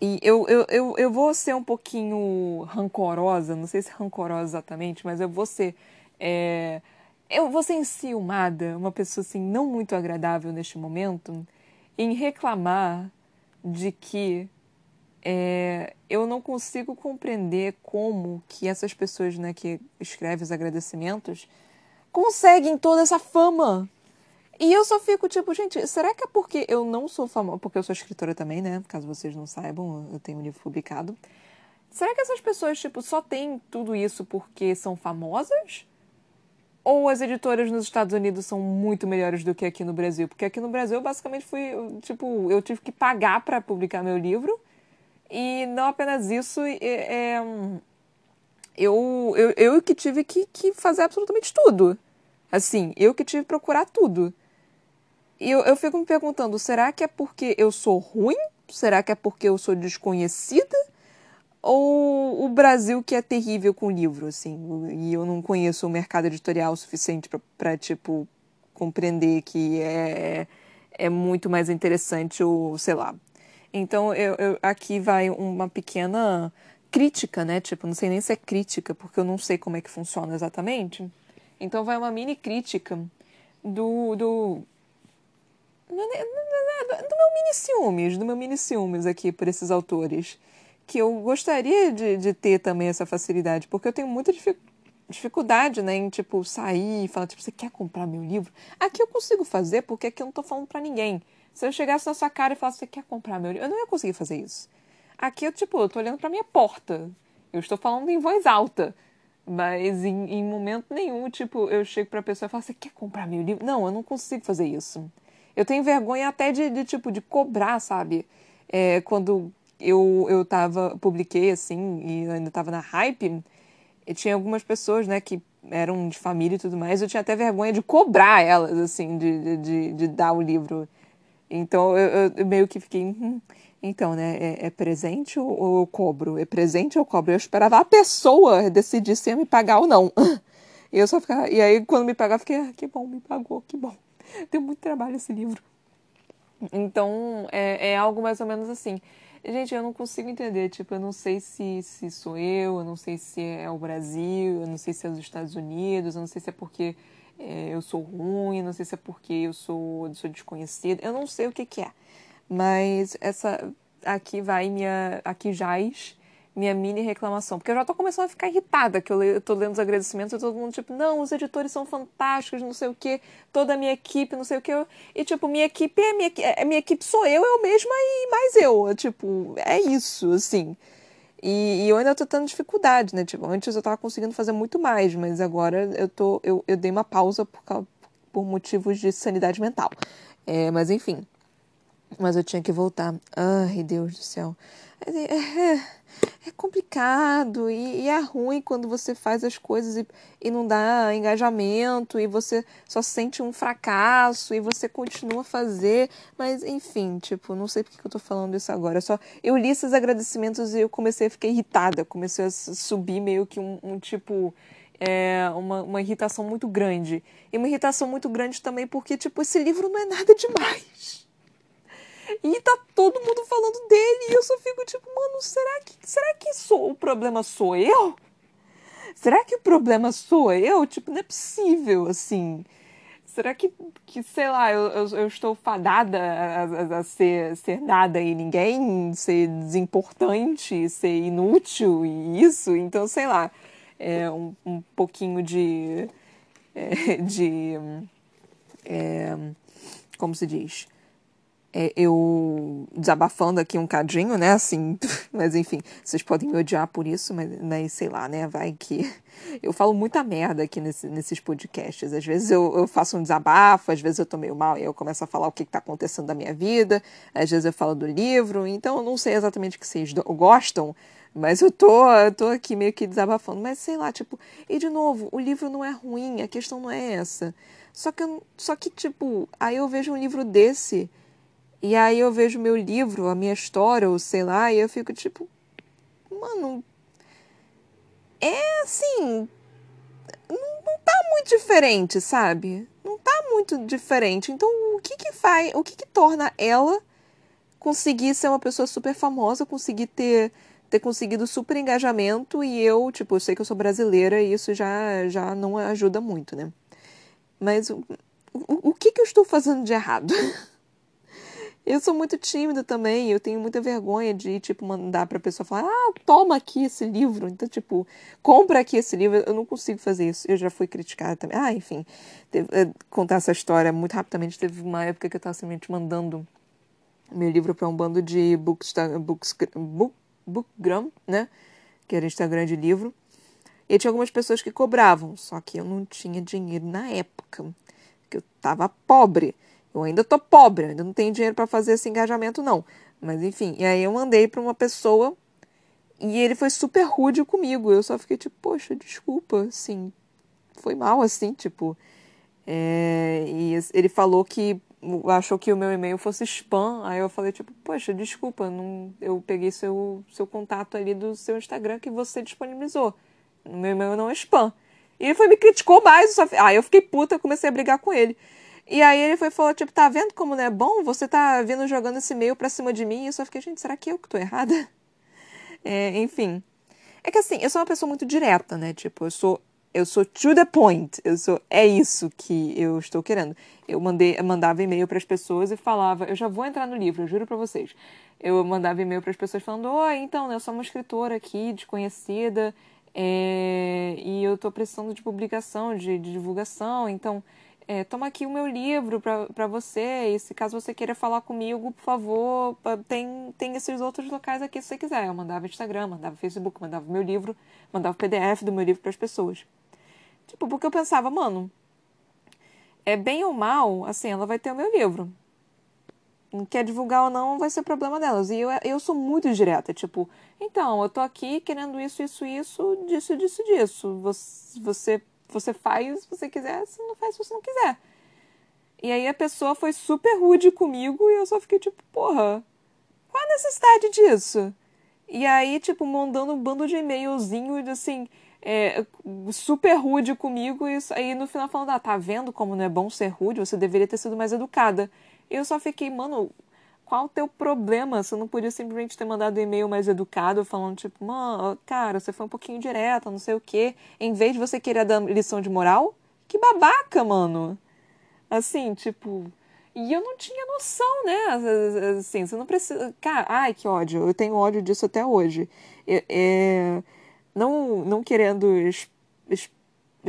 E eu, eu, eu, eu vou ser um pouquinho rancorosa, não sei se rancorosa exatamente, mas eu vou ser. É, eu vou ser enciumada, uma pessoa assim não muito agradável neste momento, em reclamar de que é, eu não consigo compreender como que essas pessoas né, que escrevem os agradecimentos conseguem toda essa fama. E eu só fico tipo, gente, será que é porque eu não sou famosa? Porque eu sou escritora também, né? Caso vocês não saibam, eu tenho um livro publicado. Será que essas pessoas, tipo, só têm tudo isso porque são famosas? Ou as editoras nos Estados Unidos são muito melhores do que aqui no Brasil? Porque aqui no Brasil, basicamente, fui, tipo, eu tive que pagar para publicar meu livro. E não apenas isso, é, é, eu, eu, eu que tive que, que fazer absolutamente tudo. Assim, eu que tive que procurar tudo. E eu, eu fico me perguntando, será que é porque eu sou ruim? Será que é porque eu sou desconhecida? Ou o Brasil que é terrível com livro, assim, e eu não conheço o mercado editorial suficiente para tipo, compreender que é, é muito mais interessante o, sei lá. Então, eu, eu, aqui vai uma pequena crítica, né? Tipo, não sei nem se é crítica, porque eu não sei como é que funciona exatamente. Então, vai uma mini crítica do, do do meu mini ciúmes, do meu mini ciúmes aqui por esses autores. Que eu gostaria de, de ter também essa facilidade, porque eu tenho muita dificuldade, né, em, tipo, sair e falar, tipo, você quer comprar meu livro? Aqui eu consigo fazer, porque aqui eu não tô falando para ninguém. Se eu chegasse na sua cara e falasse, você quer comprar meu livro? Eu não ia conseguir fazer isso. Aqui eu, tipo, eu tô olhando pra minha porta. Eu estou falando em voz alta. Mas em, em momento nenhum, tipo, eu chego pra pessoa e falo, você quer comprar meu livro? Não, eu não consigo fazer isso. Eu tenho vergonha até de, de tipo, de cobrar, sabe? É, quando eu, eu tava, publiquei assim, e ainda tava na hype, tinha algumas pessoas, né, que eram de família e tudo mais, eu tinha até vergonha de cobrar elas, assim, de, de, de dar o livro. Então eu, eu meio que fiquei. Hum, então, né? É, é, presente ou eu cobro? É presente ou eu cobro? Eu esperava a pessoa decidir se ia me pagar ou não. E eu só ficava. E aí, quando me pagava, eu fiquei, ah, que bom, me pagou, que bom. Deu muito trabalho esse livro. Então, é, é algo mais ou menos assim. Gente, eu não consigo entender. Tipo, eu não sei se, se sou eu, eu não sei se é o Brasil, eu não sei se é os Estados Unidos, eu não sei se é porque é, eu sou ruim, eu não sei se é porque eu sou, sou desconhecida, eu não sei o que, que é. Mas essa. Aqui vai minha. Aqui jaz minha mini reclamação. Porque eu já tô começando a ficar irritada, que eu, eu tô lendo os agradecimentos e todo mundo, tipo, não, os editores são fantásticos, não sei o quê, toda a minha equipe, não sei o quê. E, tipo, minha equipe é minha, é, minha equipe sou eu, eu mesma e mais eu. Tipo, é isso, assim. E, e, eu ainda tô tendo dificuldade, né? Tipo, antes eu tava conseguindo fazer muito mais, mas agora eu tô. Eu, eu dei uma pausa por, por motivos de sanidade mental. É, mas enfim. Mas eu tinha que voltar. Ai, Deus do céu. É, é, é complicado e, e, é ruim quando você faz as coisas e, e não dá engajamento e você só sente um fracasso e você continua a fazer. Mas, enfim, tipo, não sei porque que eu tô falando isso agora. Só eu li esses agradecimentos e eu comecei a ficar irritada. Comecei a subir meio que um, um tipo. É, uma, uma irritação muito grande. E uma irritação muito grande também porque, tipo, esse livro não é nada demais. E tá todo mundo falando dele. E eu só fico tipo, mano, será que, será que sou, o problema sou eu? Será que o problema sou eu? Tipo, não é possível, assim. Será que, que sei lá, eu, eu, eu estou fadada a, a, a, ser, ser nada e ninguém, ser desimportante, ser inútil e isso? Então, sei lá, é um, um pouquinho de. É, de. É, como se diz? É, eu desabafando aqui um cadinho, né? Assim, mas enfim, vocês podem me odiar por isso, mas, mas sei lá, né? Vai que. Eu falo muita merda aqui nesse, nesses podcasts. Às vezes eu, eu, faço um desabafo, às vezes eu tô meio mal e eu começo a falar o que, que tá acontecendo na minha vida, às vezes eu falo do livro, então eu não sei exatamente o que vocês gostam. Mas eu tô, eu tô aqui meio que desabafando. Mas sei lá, tipo, e de novo, o livro não é ruim, a questão não é essa. Só que, só que tipo, aí eu vejo um livro desse e aí eu vejo meu livro, a minha história, ou sei lá, e eu fico tipo, mano, é assim, não, não tá muito diferente, sabe? Não tá muito diferente. Então, o que que faz, o que que torna ela consegui ser uma pessoa super famosa, consegui ter ter conseguido super engajamento e eu, tipo, eu sei que eu sou brasileira e isso já, já não ajuda muito, né? Mas o, o, o que, que eu estou fazendo de errado? eu sou muito tímida também, eu tenho muita vergonha de, tipo, mandar pra pessoa falar, ah, toma aqui esse livro. Então, tipo, compra aqui esse livro. Eu não consigo fazer isso. Eu já fui criticada também. Ah, enfim, teve, é, contar essa história muito rapidamente. Teve uma época que eu tava simplesmente mandando meu livro para um bando de books, books, book, Bookgram, né? Que era Instagram de livro. E tinha algumas pessoas que cobravam, só que eu não tinha dinheiro na época, que eu tava pobre. Eu ainda tô pobre, ainda não tenho dinheiro para fazer esse engajamento não. Mas enfim, e aí eu mandei para uma pessoa e ele foi super rude comigo. Eu só fiquei tipo, poxa, desculpa, assim, foi mal assim, tipo. É... e ele falou que achou que o meu e-mail fosse spam. Aí eu falei, tipo, poxa, desculpa, não, eu peguei seu, seu contato ali do seu Instagram que você disponibilizou. O meu e-mail não é spam. E ele foi me criticou mais. Aí eu fiquei puta, comecei a brigar com ele. E aí ele foi falou, tipo, tá vendo como não é bom? Você tá vindo jogando esse e-mail pra cima de mim. E eu só fiquei, gente, será que eu que tô errada? É, enfim. É que assim, eu sou uma pessoa muito direta, né? Tipo, eu sou eu sou to the point. Eu sou é isso que eu estou querendo. Eu mandei, eu mandava e-mail para as pessoas e falava, eu já vou entrar no livro, eu juro para vocês. Eu mandava e-mail para as pessoas falando, oi, então, né, eu sou uma escritora aqui, desconhecida, é, e eu estou precisando de publicação, de, de divulgação, então é, toma aqui o meu livro para você, e se caso você queira falar comigo, por favor, tem, tem esses outros locais aqui se você quiser. Eu mandava Instagram, mandava Facebook, mandava meu livro, mandava PDF do meu livro para as pessoas. Tipo, porque eu pensava, mano, é bem ou mal, assim, ela vai ter o meu livro. Quer divulgar ou não, vai ser problema delas. E eu, eu sou muito direta, tipo, então, eu tô aqui querendo isso, isso, isso, disso, disso, disso. Você, você, você faz se você quiser, se não faz se você não quiser. E aí a pessoa foi super rude comigo e eu só fiquei tipo, porra, qual a necessidade disso? E aí, tipo, mandando um bando de e-mailzinho assim, é, super rude comigo e aí no final falando, ah, tá vendo como não é bom ser rude? Você deveria ter sido mais educada. Eu só fiquei, mano, qual o teu problema? Você não podia simplesmente ter mandado um e-mail mais educado, falando, tipo, mano, cara, você foi um pouquinho direta, não sei o quê, em vez de você querer dar lição de moral? Que babaca, mano! Assim, tipo. E eu não tinha noção, né? Assim, você não precisa. Cara, ai, que ódio. Eu tenho ódio disso até hoje. é não, não querendo es,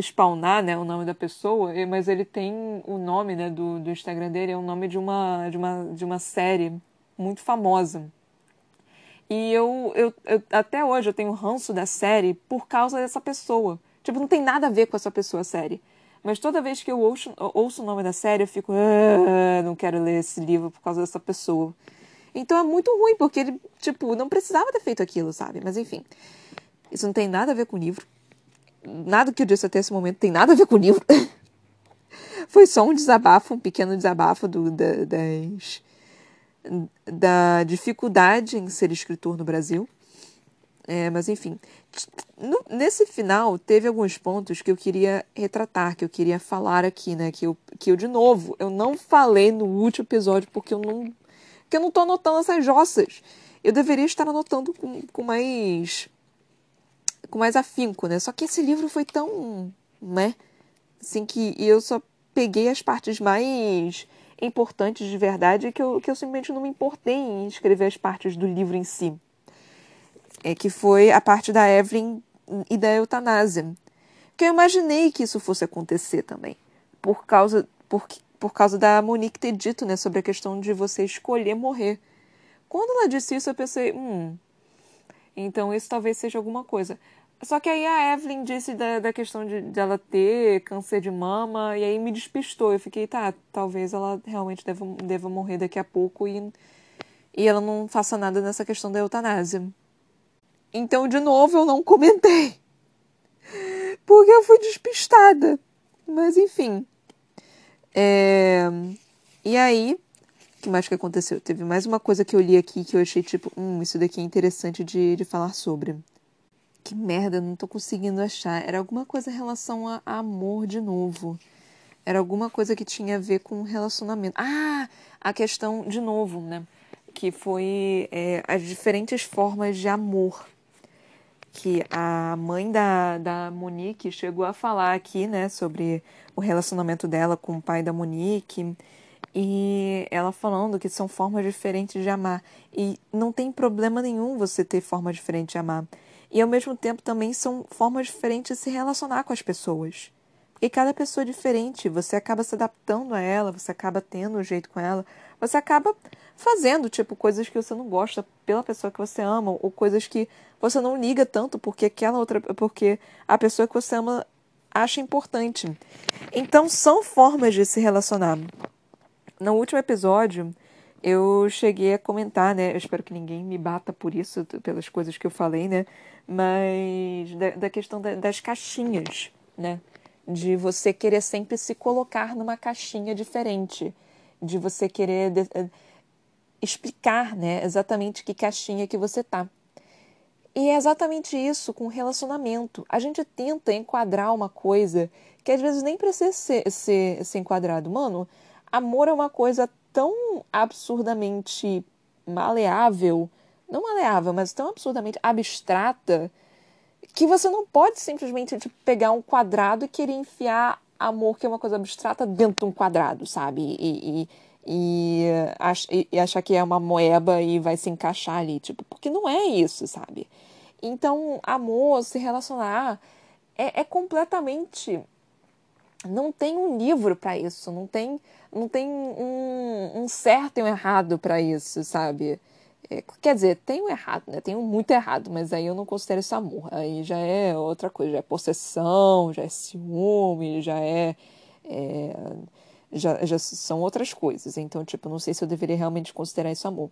spawnar né, o nome da pessoa, mas ele tem o nome né, do, do Instagram dele, é o nome de uma, de uma, de uma série muito famosa. E eu, eu, eu, até hoje eu tenho ranço da série por causa dessa pessoa. Tipo, não tem nada a ver com essa pessoa a série. Mas toda vez que eu ouço, ouço o nome da série, eu fico, ah, não quero ler esse livro por causa dessa pessoa. Então é muito ruim, porque ele, tipo, não precisava ter feito aquilo, sabe? Mas enfim. Isso não tem nada a ver com o livro. Nada que eu disse até esse momento tem nada a ver com o livro. Foi só um desabafo, um pequeno desabafo do, da, das, da dificuldade em ser escritor no Brasil. É, mas enfim, no, nesse final teve alguns pontos que eu queria retratar, que eu queria falar aqui, né? Que eu, que eu de novo, eu não falei no último episódio porque eu não, que eu não tô anotando essas jossas. Eu deveria estar anotando com, com mais com mais afinco, né? Só que esse livro foi tão, né? Assim que eu só peguei as partes mais importantes de verdade que eu, que eu simplesmente não me importei em escrever as partes do livro em si. É que foi a parte da Evelyn e da eutanásia. Que eu imaginei que isso fosse acontecer também. Por causa, por, por causa da Monique ter dito, né, sobre a questão de você escolher morrer. Quando ela disse isso, eu pensei, hum, então isso talvez seja alguma coisa. Só que aí a Evelyn disse da, da questão de, de, ela ter câncer de mama, e aí me despistou. Eu fiquei, tá, talvez ela realmente deva, deva morrer daqui a pouco e, e ela não faça nada nessa questão da eutanásia. Então, de novo, eu não comentei. Porque eu fui despistada. Mas, enfim. É... E aí, o que mais que aconteceu? Teve mais uma coisa que eu li aqui que eu achei tipo, hum, isso daqui é interessante de, de falar sobre. Que merda, não tô conseguindo achar. Era alguma coisa em relação a, a amor de novo. Era alguma coisa que tinha a ver com relacionamento. Ah, a questão de novo, né? que foi é, as diferentes formas de amor que a mãe da, da Monique chegou a falar aqui, né, sobre o relacionamento dela com o pai da Monique e ela falando que são formas diferentes de amar. E não tem problema nenhum você ter forma diferente de amar. E ao mesmo tempo também são formas diferentes de se relacionar com as pessoas. Porque cada pessoa é diferente. Você acaba se adaptando a ela você acaba tendo um jeito com ela. Você acaba fazendo tipo coisas que você não gosta pela pessoa que você ama ou coisas que você não liga tanto porque aquela outra porque a pessoa que você ama acha importante. Então são formas de se relacionar no último episódio, eu cheguei a comentar, né? Eu espero que ninguém me bata por isso, pelas coisas que eu falei, né? Mas da, da questão da, das caixinhas, né? De você querer sempre se colocar numa caixinha diferente. De você querer de, eh, explicar, né? Exatamente que caixinha que você tá. E é exatamente isso com relacionamento. A gente tenta enquadrar uma coisa que às vezes nem precisa ser, ser, ser enquadrado. Mano, amor é uma coisa tão absurdamente maleável, não maleável, mas tão absurdamente abstrata, que você não pode simplesmente tipo, pegar um quadrado e querer enfiar amor, que é uma coisa abstrata, dentro de um quadrado, sabe? E, e, e, e achar que é uma moeba e vai se encaixar ali, tipo, porque não é isso, sabe? Então, amor, se relacionar, é, é completamente não tem um livro para isso, não tem, não tem um, um certo e um errado para isso, sabe? É, quer dizer, tem um errado, né? Tem um muito errado, mas aí eu não considero isso amor. Aí já é outra coisa, já é possessão, já é ciúme, já é. é já, já são outras coisas. Então, tipo, não sei se eu deveria realmente considerar isso amor.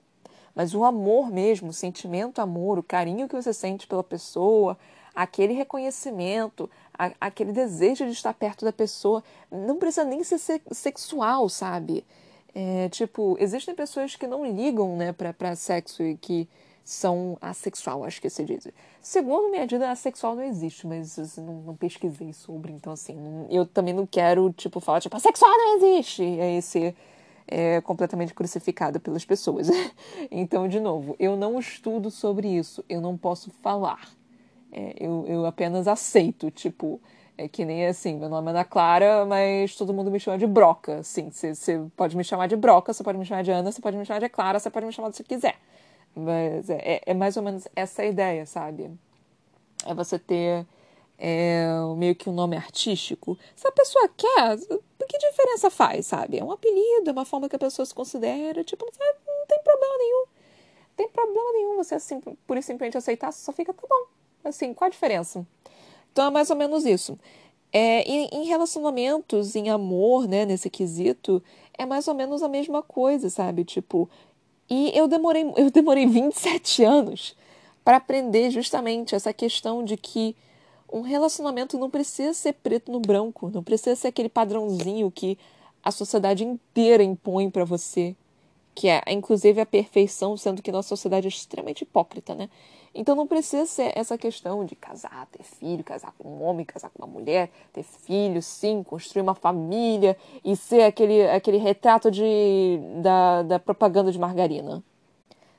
Mas o amor mesmo, o sentimento amor, o carinho que você sente pela pessoa, aquele reconhecimento, a, aquele desejo de estar perto da pessoa, não precisa nem ser sexual, sabe? É, tipo, existem pessoas que não ligam, né, para sexo e que são assexual, acho que se diz. Segundo minha vida, assexual não existe, mas assim, não, não, pesquisei sobre, então assim, não, eu também não quero, tipo, falar, tipo, assexual não existe, e aí ser é, completamente crucificada pelas pessoas. então, de novo, eu não estudo sobre isso, eu não posso falar. É, eu, eu apenas aceito, tipo, é que nem assim, meu nome é Ana Clara, mas todo mundo me chama de Broca, assim, você pode me chamar de Broca, você pode me chamar de Ana, você pode me chamar de Clara, você pode me chamar do que quiser. Mas é, é, é mais ou menos essa ideia, sabe? É você ter é, meio que um nome artístico. Se a pessoa quer, que diferença faz, sabe? É um apelido, é uma forma que a pessoa se considera, tipo, não, não tem problema nenhum. Não tem problema nenhum você, assim, por simplesmente aceitar, só fica, tá bom, Assim, qual a diferença? Então é mais ou menos isso. É, em, em, relacionamentos, em amor, né, nesse quesito, é mais ou menos a mesma coisa, sabe? Tipo, e eu demorei, eu demorei 27 anos para aprender justamente essa questão de que um relacionamento não precisa ser preto no branco, não precisa ser aquele padrãozinho que a sociedade inteira impõe para você, que é inclusive a perfeição, sendo que nossa sociedade é extremamente hipócrita, né? Então não precisa ser essa questão de casar, ter filho, casar com um homem, casar com uma mulher, ter filho, sim, construir uma família e ser aquele, aquele retrato de, da, da propaganda de margarina.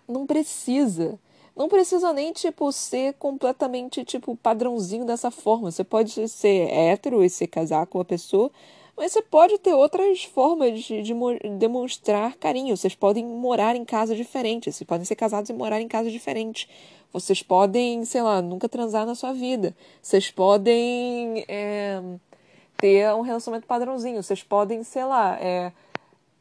Não precisa. Não precisa nem, tipo, ser completamente, tipo, padrãozinho dessa forma. Você pode ser hétero e se casar com uma pessoa, mas você pode ter outras formas de, de, demonstrar carinho. Vocês podem morar em casas diferentes. Vocês podem ser casados e morar em casas diferentes. Vocês podem, sei lá, nunca transar na sua vida. Vocês podem é, ter um relacionamento padrãozinho. Vocês podem, sei lá, é,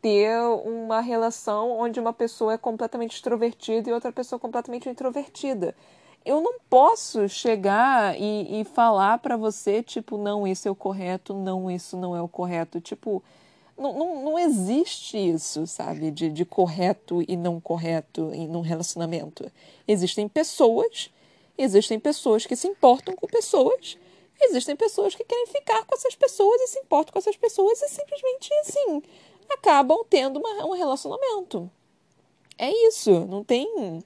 ter uma relação onde uma pessoa é completamente extrovertida e outra pessoa completamente introvertida. Eu não posso chegar e, e falar para você, tipo, não, isso é o correto, não, isso não é o correto. Tipo, não, não, não existe isso, sabe, de, de correto e não correto em um relacionamento. Existem pessoas, existem pessoas que se importam com pessoas, existem pessoas que querem ficar com essas pessoas e se importam com essas pessoas e simplesmente, assim, acabam tendo uma, um relacionamento. É isso, não tem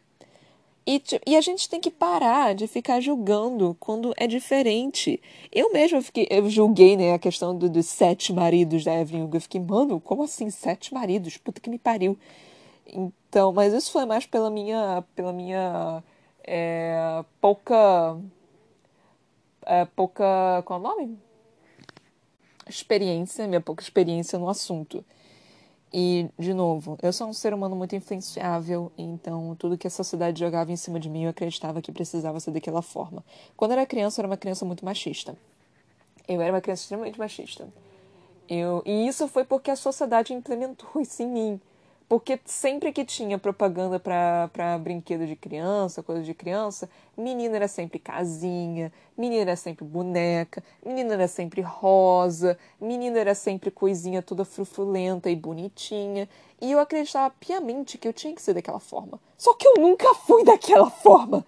e, e, a gente tem que parar de ficar julgando quando é diferente. Eu mesma fiquei, eu julguei né, a questão do, dos sete maridos da Evelyn Hugo. Eu fiquei, mano, como assim sete maridos? Puta que me pariu. Então, mas isso foi mais pela minha, pela minha é, pouca, é, pouca, qual é o nome? Experiência, minha pouca experiência no assunto. E, de novo, eu sou um ser humano muito influenciável, então tudo que a sociedade jogava em cima de mim eu acreditava que precisava ser daquela forma. Quando eu era criança, eu era uma criança muito machista. Eu era uma criança extremamente machista. Eu, e isso foi porque a sociedade implementou isso em mim. Porque sempre que tinha propaganda para brinquedo de criança, coisa de criança, menina era sempre casinha, menina era sempre boneca, menina era sempre rosa, menina era sempre coisinha toda frufulenta e bonitinha. E eu acreditava piamente que eu tinha que ser daquela forma. Só que eu nunca fui daquela forma.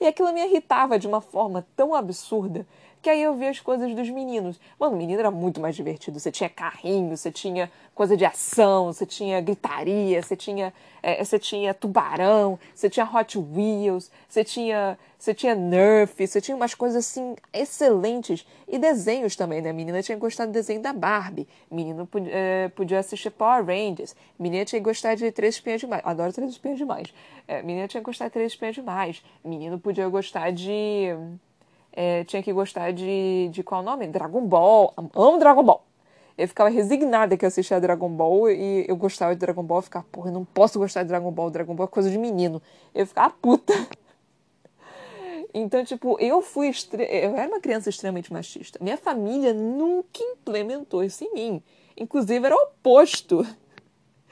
E aquilo me irritava de uma forma tão absurda que aí eu via as coisas dos meninos. Mano, o menino era muito mais divertido. Você tinha carrinho, você tinha coisa de ação, você tinha gritaria, você tinha, é, você tinha tubarão, você tinha Hot Wheels, você tinha, você tinha Nerf, você tinha umas coisas assim excelentes. E desenhos também, né? A menina tinha gostado do desenho da Barbie. Menino podia, é, podia assistir Power Rangers. Menina tinha gostado de Três Espinhas Demais. Adoro Três Espinhas Demais. É, menina tinha gostado de Três Espinhas Demais. Menino podia gostar de é, tinha que gostar de, de qual nome? Dragon Ball. Amo Dragon Ball. Eu ficava resignada que eu assistia Dragon Ball e eu gostava de Dragon Ball. Eu ficava, porra, eu não posso gostar de Dragon Ball. Dragon Ball é coisa de menino. Eu ficava puta. Então, tipo, eu fui. Estre... Eu era uma criança extremamente machista. Minha família nunca implementou isso em mim. Inclusive, era o oposto.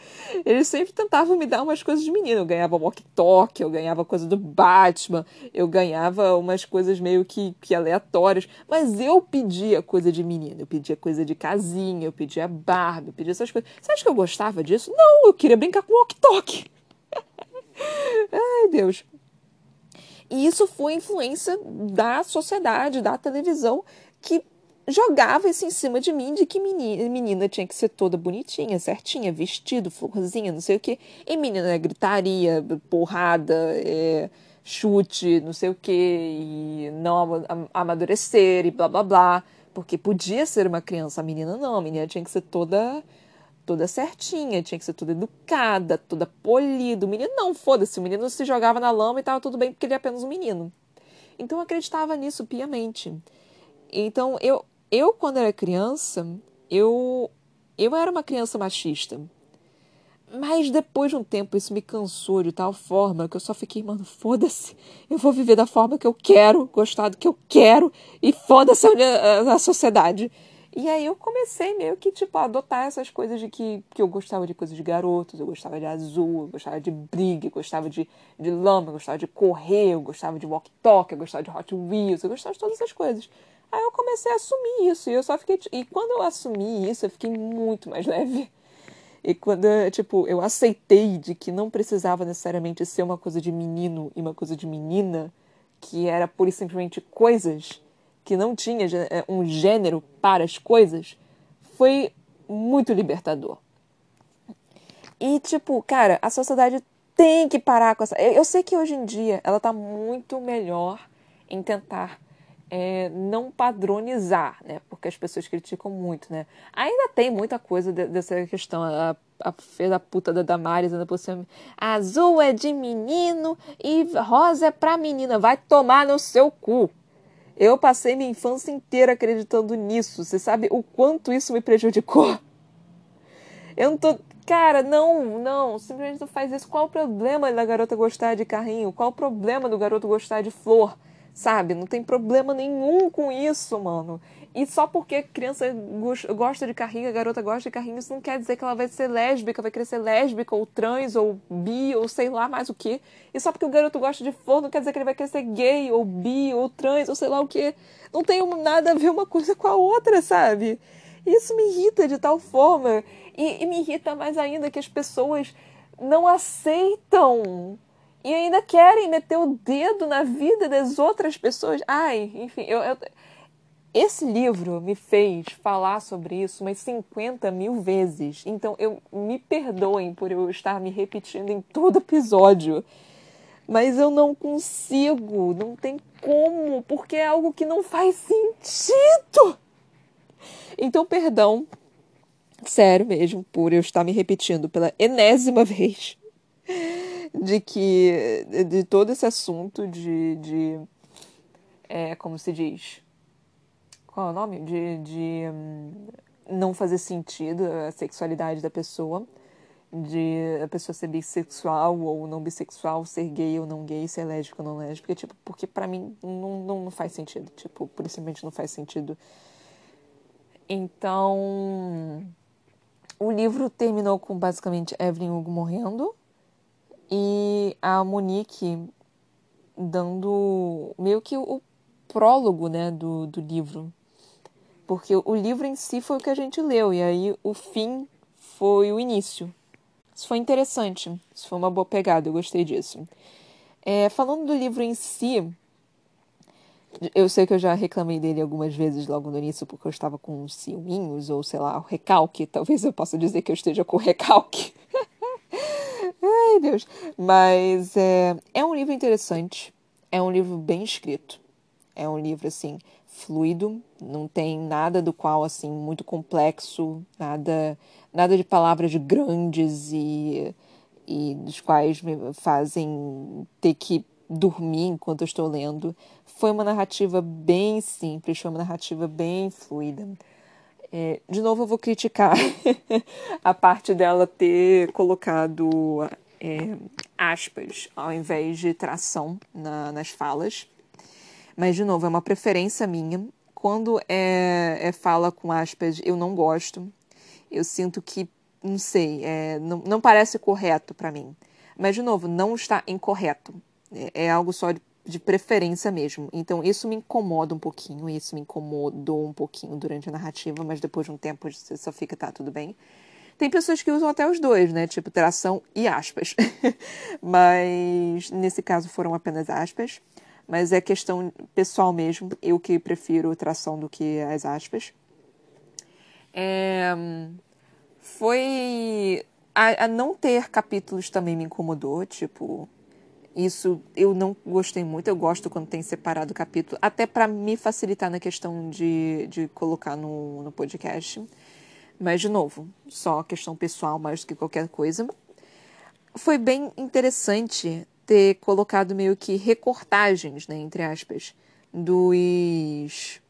Eles sempre tentavam me dar umas coisas de menino. Eu ganhava walkie-talkie, eu ganhava coisa do Batman, eu ganhava umas coisas meio que, que aleatórias. Mas eu pedia coisa de menino, eu pedia coisa de casinha, eu pedia Barbie, eu pedia essas coisas. Você acha que eu gostava disso? Não, eu queria brincar com walkie-talkie. Ai, Deus. E isso foi influência da sociedade, da televisão, que jogava isso em cima de mim de que menina, menina tinha que ser toda bonitinha, certinha, vestido, florzinha, não sei o quê. E menina é gritaria, porrada, é, chute, não sei o quê, e não amadurecer e blá blá blá. Porque podia ser uma criança, a menina não, a menina tinha que ser toda toda certinha, tinha que ser toda educada, toda polida. O menino não, foda-se, o menino se jogava na lama e tava tudo bem porque ele é apenas um menino. Então eu acreditava nisso piamente. Então eu eu, quando era criança, eu, eu era uma criança machista. Mas depois de um tempo isso me cansou de tal forma que eu só fiquei, mano, foda-se. Eu vou viver da forma que eu quero, gostar do que eu quero e foda-se a, a, sociedade. E aí eu comecei meio que, tipo, a adotar essas coisas de que, que eu gostava de coisas de garotos, eu gostava de azul, eu gostava de briga, eu gostava de, de lama, eu gostava de correr, eu gostava de walk-talk, eu gostava de Hot Wheels, eu gostava de todas essas coisas. Aí eu comecei a assumir isso. E eu só fiquei. E quando eu assumi isso, eu fiquei muito mais leve. E quando, tipo, eu aceitei de que não precisava necessariamente ser uma coisa de menino e uma coisa de menina, que era pura e simplesmente coisas, que não tinha é, um gênero para as coisas, foi muito libertador. E, tipo, cara, a sociedade tem que parar com essa. Eu sei que hoje em dia ela tá muito melhor em tentar é, não padronizar, né? Porque as pessoas criticam muito, né? Ainda tem muita coisa de, dessa questão. A, a filha da puta da Damares anda por cima. Azul é de menino e rosa é pra menina. Vai tomar no seu cu. Eu passei minha infância inteira acreditando nisso. Você sabe o quanto isso me prejudicou? Eu não tô. Cara, não, não. Simplesmente não faz isso. Qual o problema da garota gostar de carrinho? Qual o problema do garoto gostar de flor? Sabe? Não tem problema nenhum com isso, mano. E só porque criança gosta de carrinho, a garota gosta de carrinho, isso não quer dizer que ela vai ser lésbica, vai ser lésbica, ou trans, ou bi, ou sei lá mais o que. E só porque o garoto gosta de flor, não quer dizer que ele vai ser gay, ou bi, ou trans, ou sei lá o que. Não tem nada a ver uma coisa com a outra, sabe? Isso me irrita de tal forma. E, e me irrita mais ainda que as pessoas não aceitam e ainda querem meter o dedo na vida das outras pessoas. Ai, enfim, eu, eu, esse livro me fez falar sobre isso umas 50 mil vezes. Então, eu me perdoem por eu estar me repetindo em todo episódio. Mas eu não consigo, não tem como, porque é algo que não faz sentido. Então, perdão, sério mesmo, por eu estar me repetindo pela enésima vez. De que de todo esse assunto de, de é, como se diz? Qual é o nome? De, de hum, não fazer sentido a sexualidade da pessoa de a pessoa ser bissexual ou não bissexual, ser gay ou não gay, ser lésbica ou não lésbica, tipo, porque para mim não, não, não faz sentido, tipo, simplesmente não faz sentido. Então, o livro terminou com basicamente Evelyn Hugo morrendo e a Monique dando meio que o prólogo, né, do, do livro. Porque o livro em si foi o que a gente leu, e aí o fim foi o início. Isso foi interessante, isso foi uma boa pegada, eu gostei disso. É, falando do livro em si, eu sei que eu já reclamei dele algumas vezes logo no início porque eu estava com ciúminhos ou sei lá, o recalque. Talvez eu possa dizer que eu esteja com recalque. Ai, Deus. Mas é, é um livro interessante, é um livro bem escrito. É um livro assim fluido, não tem nada do qual assim muito complexo, nada nada de palavras grandes e e dos quais me fazem ter que dormir enquanto eu estou lendo. Foi uma narrativa bem simples, foi uma narrativa bem fluida. É, de novo, eu vou criticar a parte dela ter colocado é, aspas ao invés de tração na, nas falas. Mas, de novo, é uma preferência minha. Quando é, é fala com aspas, eu não gosto. Eu sinto que, não sei, é, não, não parece correto para mim. Mas, de novo, não está incorreto. É, é algo só de, de, preferência mesmo. Então, isso me incomoda um pouquinho. Isso me incomodou um pouquinho durante a narrativa, mas depois de um tempo você só fica, tá, tudo bem. Tem pessoas que usam até os dois, né? Tipo, tração e aspas. mas nesse caso foram apenas aspas mas é questão pessoal mesmo. Eu que prefiro tração do que as aspas. É, foi. A, a, não ter capítulos também me incomodou, tipo. Isso eu não gostei muito, eu gosto quando tem separado o capítulo, até para me facilitar na questão de, de colocar no, no podcast. Mas, de novo, só questão pessoal mais do que qualquer coisa. Foi bem interessante ter colocado meio que recortagens, né, entre aspas, dos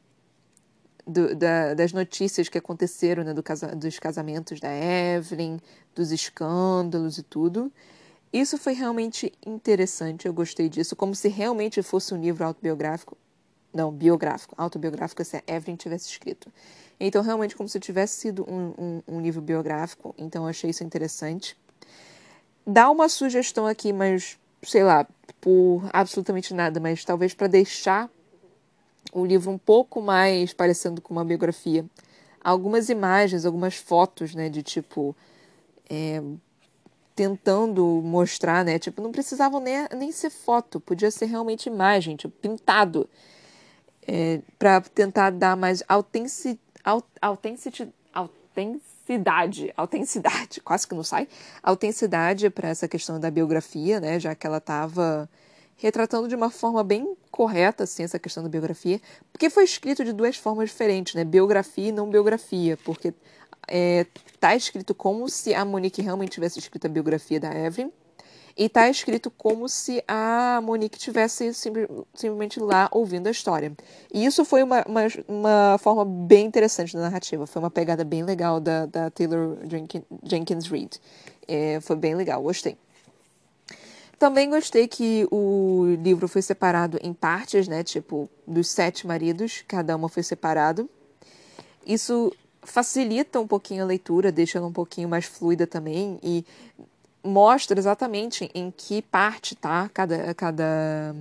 do, da, das notícias que aconteceram, né, do casa, dos casamentos da Evelyn, dos escândalos e tudo. Isso foi realmente interessante, eu gostei disso, como se realmente fosse um livro autobiográfico. Não, biográfico, autobiográfico, se a Evelyn tivesse escrito. Então, realmente, como se tivesse sido um, um, um livro biográfico. Então, eu achei isso interessante. Dá uma sugestão aqui, mas sei lá, por absolutamente nada, mas talvez para deixar o livro um pouco mais parecendo com uma biografia. Algumas imagens, algumas fotos, né, de tipo. É, tentando mostrar, né? Tipo, não precisavam nem, nem ser foto, podia ser realmente imagem, tipo, pintado. É, para tentar dar mais autenticidade, autenticidade, quase que não sai, autenticidade para essa questão da biografia, né, já que ela estava retratando de uma forma bem correta assim essa questão da biografia, porque foi escrito de duas formas diferentes, né, biografia e não biografia, porque é, tá escrito como se a Monique realmente tivesse escrito a biografia da Evelyn, e tá escrito como se a Monique tivesse simplesmente lá ouvindo a história. E isso foi uma, uma, uma forma bem interessante da narrativa. Foi uma pegada bem legal da, da Taylor Jenkins Reid. É, foi bem legal, gostei. Também gostei que o livro foi separado em partes, né? Tipo, dos sete maridos, cada uma foi separado. Isso facilita um pouquinho a leitura, deixa ela um pouquinho mais fluida também e mostra exatamente em que parte tá cada, cada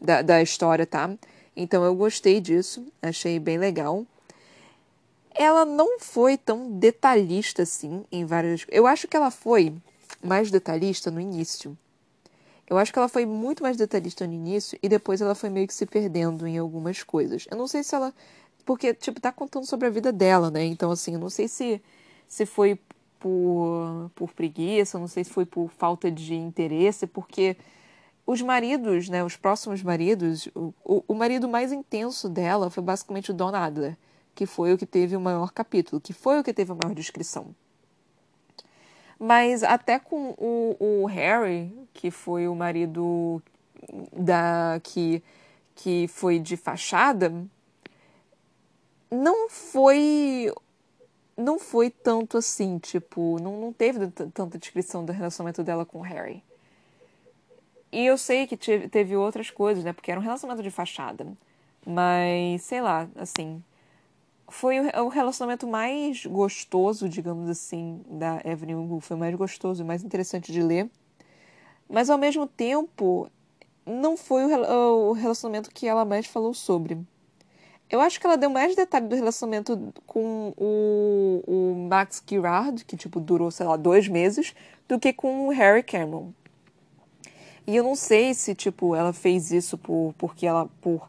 da, da história tá. Então eu gostei disso, achei bem legal. Ela não foi tão detalhista assim em várias. Eu acho que ela foi mais detalhista no início. Eu acho que ela foi muito mais detalhista no início e depois ela foi meio que se perdendo em algumas coisas. Eu não sei se ela. Porque, tipo, tá contando sobre a vida dela, né? Então, assim, eu não sei se, se foi por, por preguiça, não sei se foi por falta de interesse, porque os maridos, né, os próximos maridos, o, o marido mais intenso dela foi basicamente o Don Adler, que foi o que teve o maior capítulo, que foi o que teve a maior descrição. Mas até com o, o Harry, que foi o marido da que, que foi de fachada, não foi não foi tanto assim, tipo, não, não teve tanta descrição do relacionamento dela com o Harry. E eu sei que teve, teve outras coisas, né? Porque era um relacionamento de fachada. Mas, sei lá, assim. Foi o relacionamento mais gostoso, digamos assim, da Evelyn Hugo. Foi mais gostoso e mais interessante de ler. Mas, ao mesmo tempo, não foi o relacionamento que ela mais falou sobre. Eu acho que ela deu mais detalhe do relacionamento com o, o Max Girard, que, tipo, durou, sei lá, dois meses, do que com o Harry Cameron. E eu não sei se, tipo, ela fez isso por, porque ela... Por,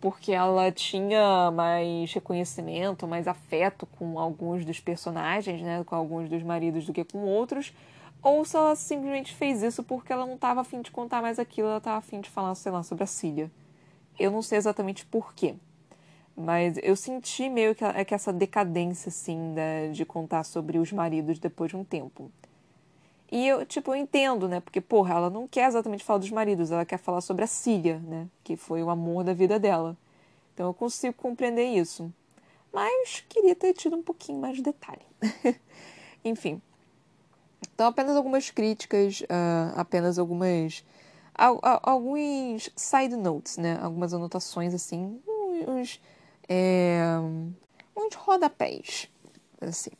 porque ela tinha mais reconhecimento, mais afeto com alguns dos personagens, né, com alguns dos maridos do que com outros, ou se ela simplesmente fez isso porque ela não estava afim de contar mais aquilo, ela estava afim de falar, sei lá, sobre a Cília. Eu não sei exatamente por quê. Mas eu senti meio que, que essa decadência, assim, da, de contar sobre os maridos depois de um tempo. E eu, tipo, eu entendo, né? Porque, porra, ela não quer exatamente falar dos maridos, ela quer falar sobre a Cília, né? Que foi o amor da vida dela. Então eu consigo compreender isso. Mas queria ter tido um pouquinho mais de detalhe. Enfim. Então, apenas algumas críticas, uh, apenas algumas. alguns side notes, né? Algumas anotações, assim. Uns é, uns rodapés, assim.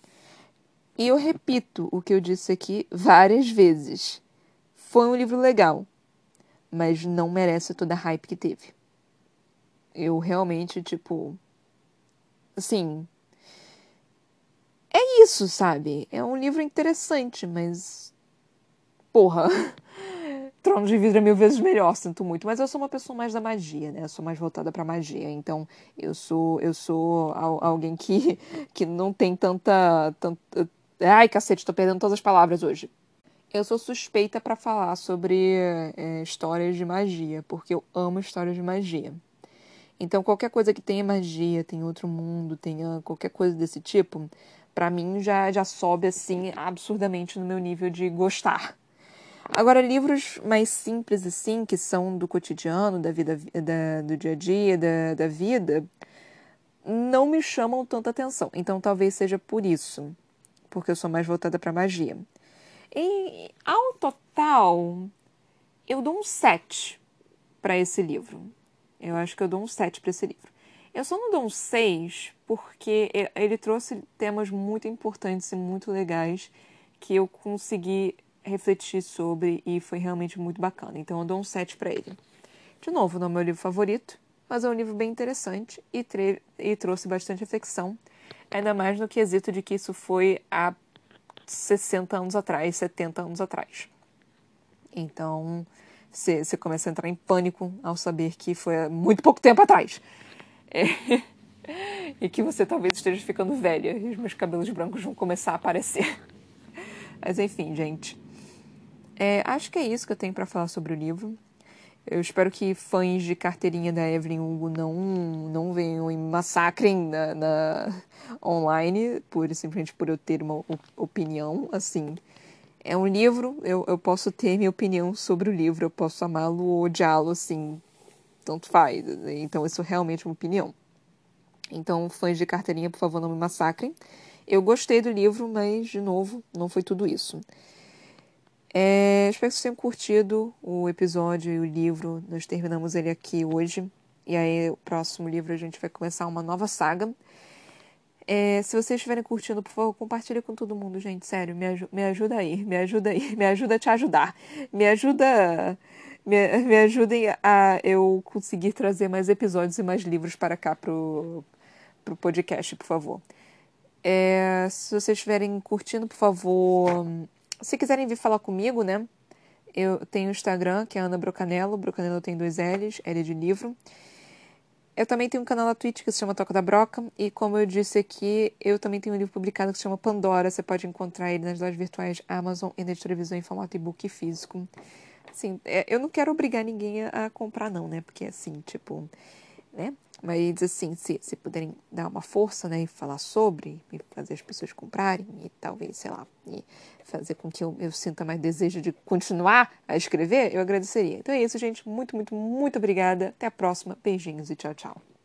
E eu repito o que eu disse aqui várias vezes. Foi um livro legal, mas não merece toda a hype que teve. Eu realmente, tipo. Assim. É isso, sabe? É um livro interessante, mas. Porra. Trono de Vidro é mil vezes melhor, sinto muito. Mas eu sou uma pessoa mais da magia, né? Eu sou mais voltada pra magia. Então, eu sou eu sou alguém que, que não tem tanta, tanta. Ai, cacete, tô perdendo todas as palavras hoje. Eu sou suspeita para falar sobre é, histórias de magia, porque eu amo histórias de magia. Então, qualquer coisa que tenha magia, tenha outro mundo, tenha qualquer coisa desse tipo, para mim já, já sobe assim absurdamente no meu nível de gostar. Agora, livros mais simples, assim, que são do cotidiano, da vida, da, do dia a dia, da, da vida, não me chamam tanta atenção. Então, talvez seja por isso, porque eu sou mais voltada para magia. E, ao total, eu dou um 7 para esse livro. Eu acho que eu dou um 7 para esse livro. Eu só não dou um 6 porque ele trouxe temas muito importantes e muito legais que eu consegui refletir sobre e foi realmente muito bacana. Então eu dou um 7 para ele. De novo, não é meu livro favorito, mas é um livro bem interessante e, e trouxe bastante reflexão, ainda mais no quesito de que isso foi há 60 anos atrás, 70 anos atrás. Então, você começa a entrar em pânico ao saber que foi há muito pouco tempo atrás. É. e que você talvez esteja ficando velha e os meus cabelos brancos vão começar a aparecer. Mas enfim, gente. É, acho que é isso que eu tenho para falar sobre o livro. Eu espero que fãs de carteirinha da Evelyn Hugo não, não venham e massacrem na, na, online, por, simplesmente por eu ter uma opinião. Assim, é um livro, eu, eu posso ter minha opinião sobre o livro, eu posso amá-lo ou odiá-lo, assim, tanto faz. Então, isso é realmente uma opinião. Então, fãs de carteirinha, por favor, não me massacrem. Eu gostei do livro, mas, de novo, não foi tudo isso. É, espero que vocês tenham curtido o episódio e o livro. Nós terminamos ele aqui hoje. E aí, o próximo livro, a gente vai começar uma nova saga. É, se vocês estiverem curtindo, por favor, compartilhe com todo mundo, gente. Sério, me, aj me ajuda aí, me ajuda aí, me ajuda a te ajudar. Me ajuda. Me, me ajudem a eu conseguir trazer mais episódios e mais livros para cá pro, pro podcast, por favor. É, se vocês estiverem curtindo, por favor, se quiserem vir falar comigo, né? Eu tenho o Instagram, que é Ana Brocanello. Brocanello tem dois L's, L de livro. Eu também tenho um canal na Twitch que se chama Toca da Broca. E como eu disse aqui, eu também tenho um livro publicado que se chama Pandora. Você pode encontrar ele nas lojas virtuais Amazon e na televisão em formato e-book físico. Assim, é, eu não quero obrigar ninguém a comprar, não, né? Porque assim, tipo, né? Mas assim, se, se puderem dar uma força, né, e falar sobre, e fazer as pessoas comprarem, e talvez, sei lá, e fazer com que eu, eu sinta mais desejo de continuar a escrever, eu agradeceria. Então é isso, gente. Muito, muito, muito obrigada. Até a próxima. Beijinhos e tchau, tchau.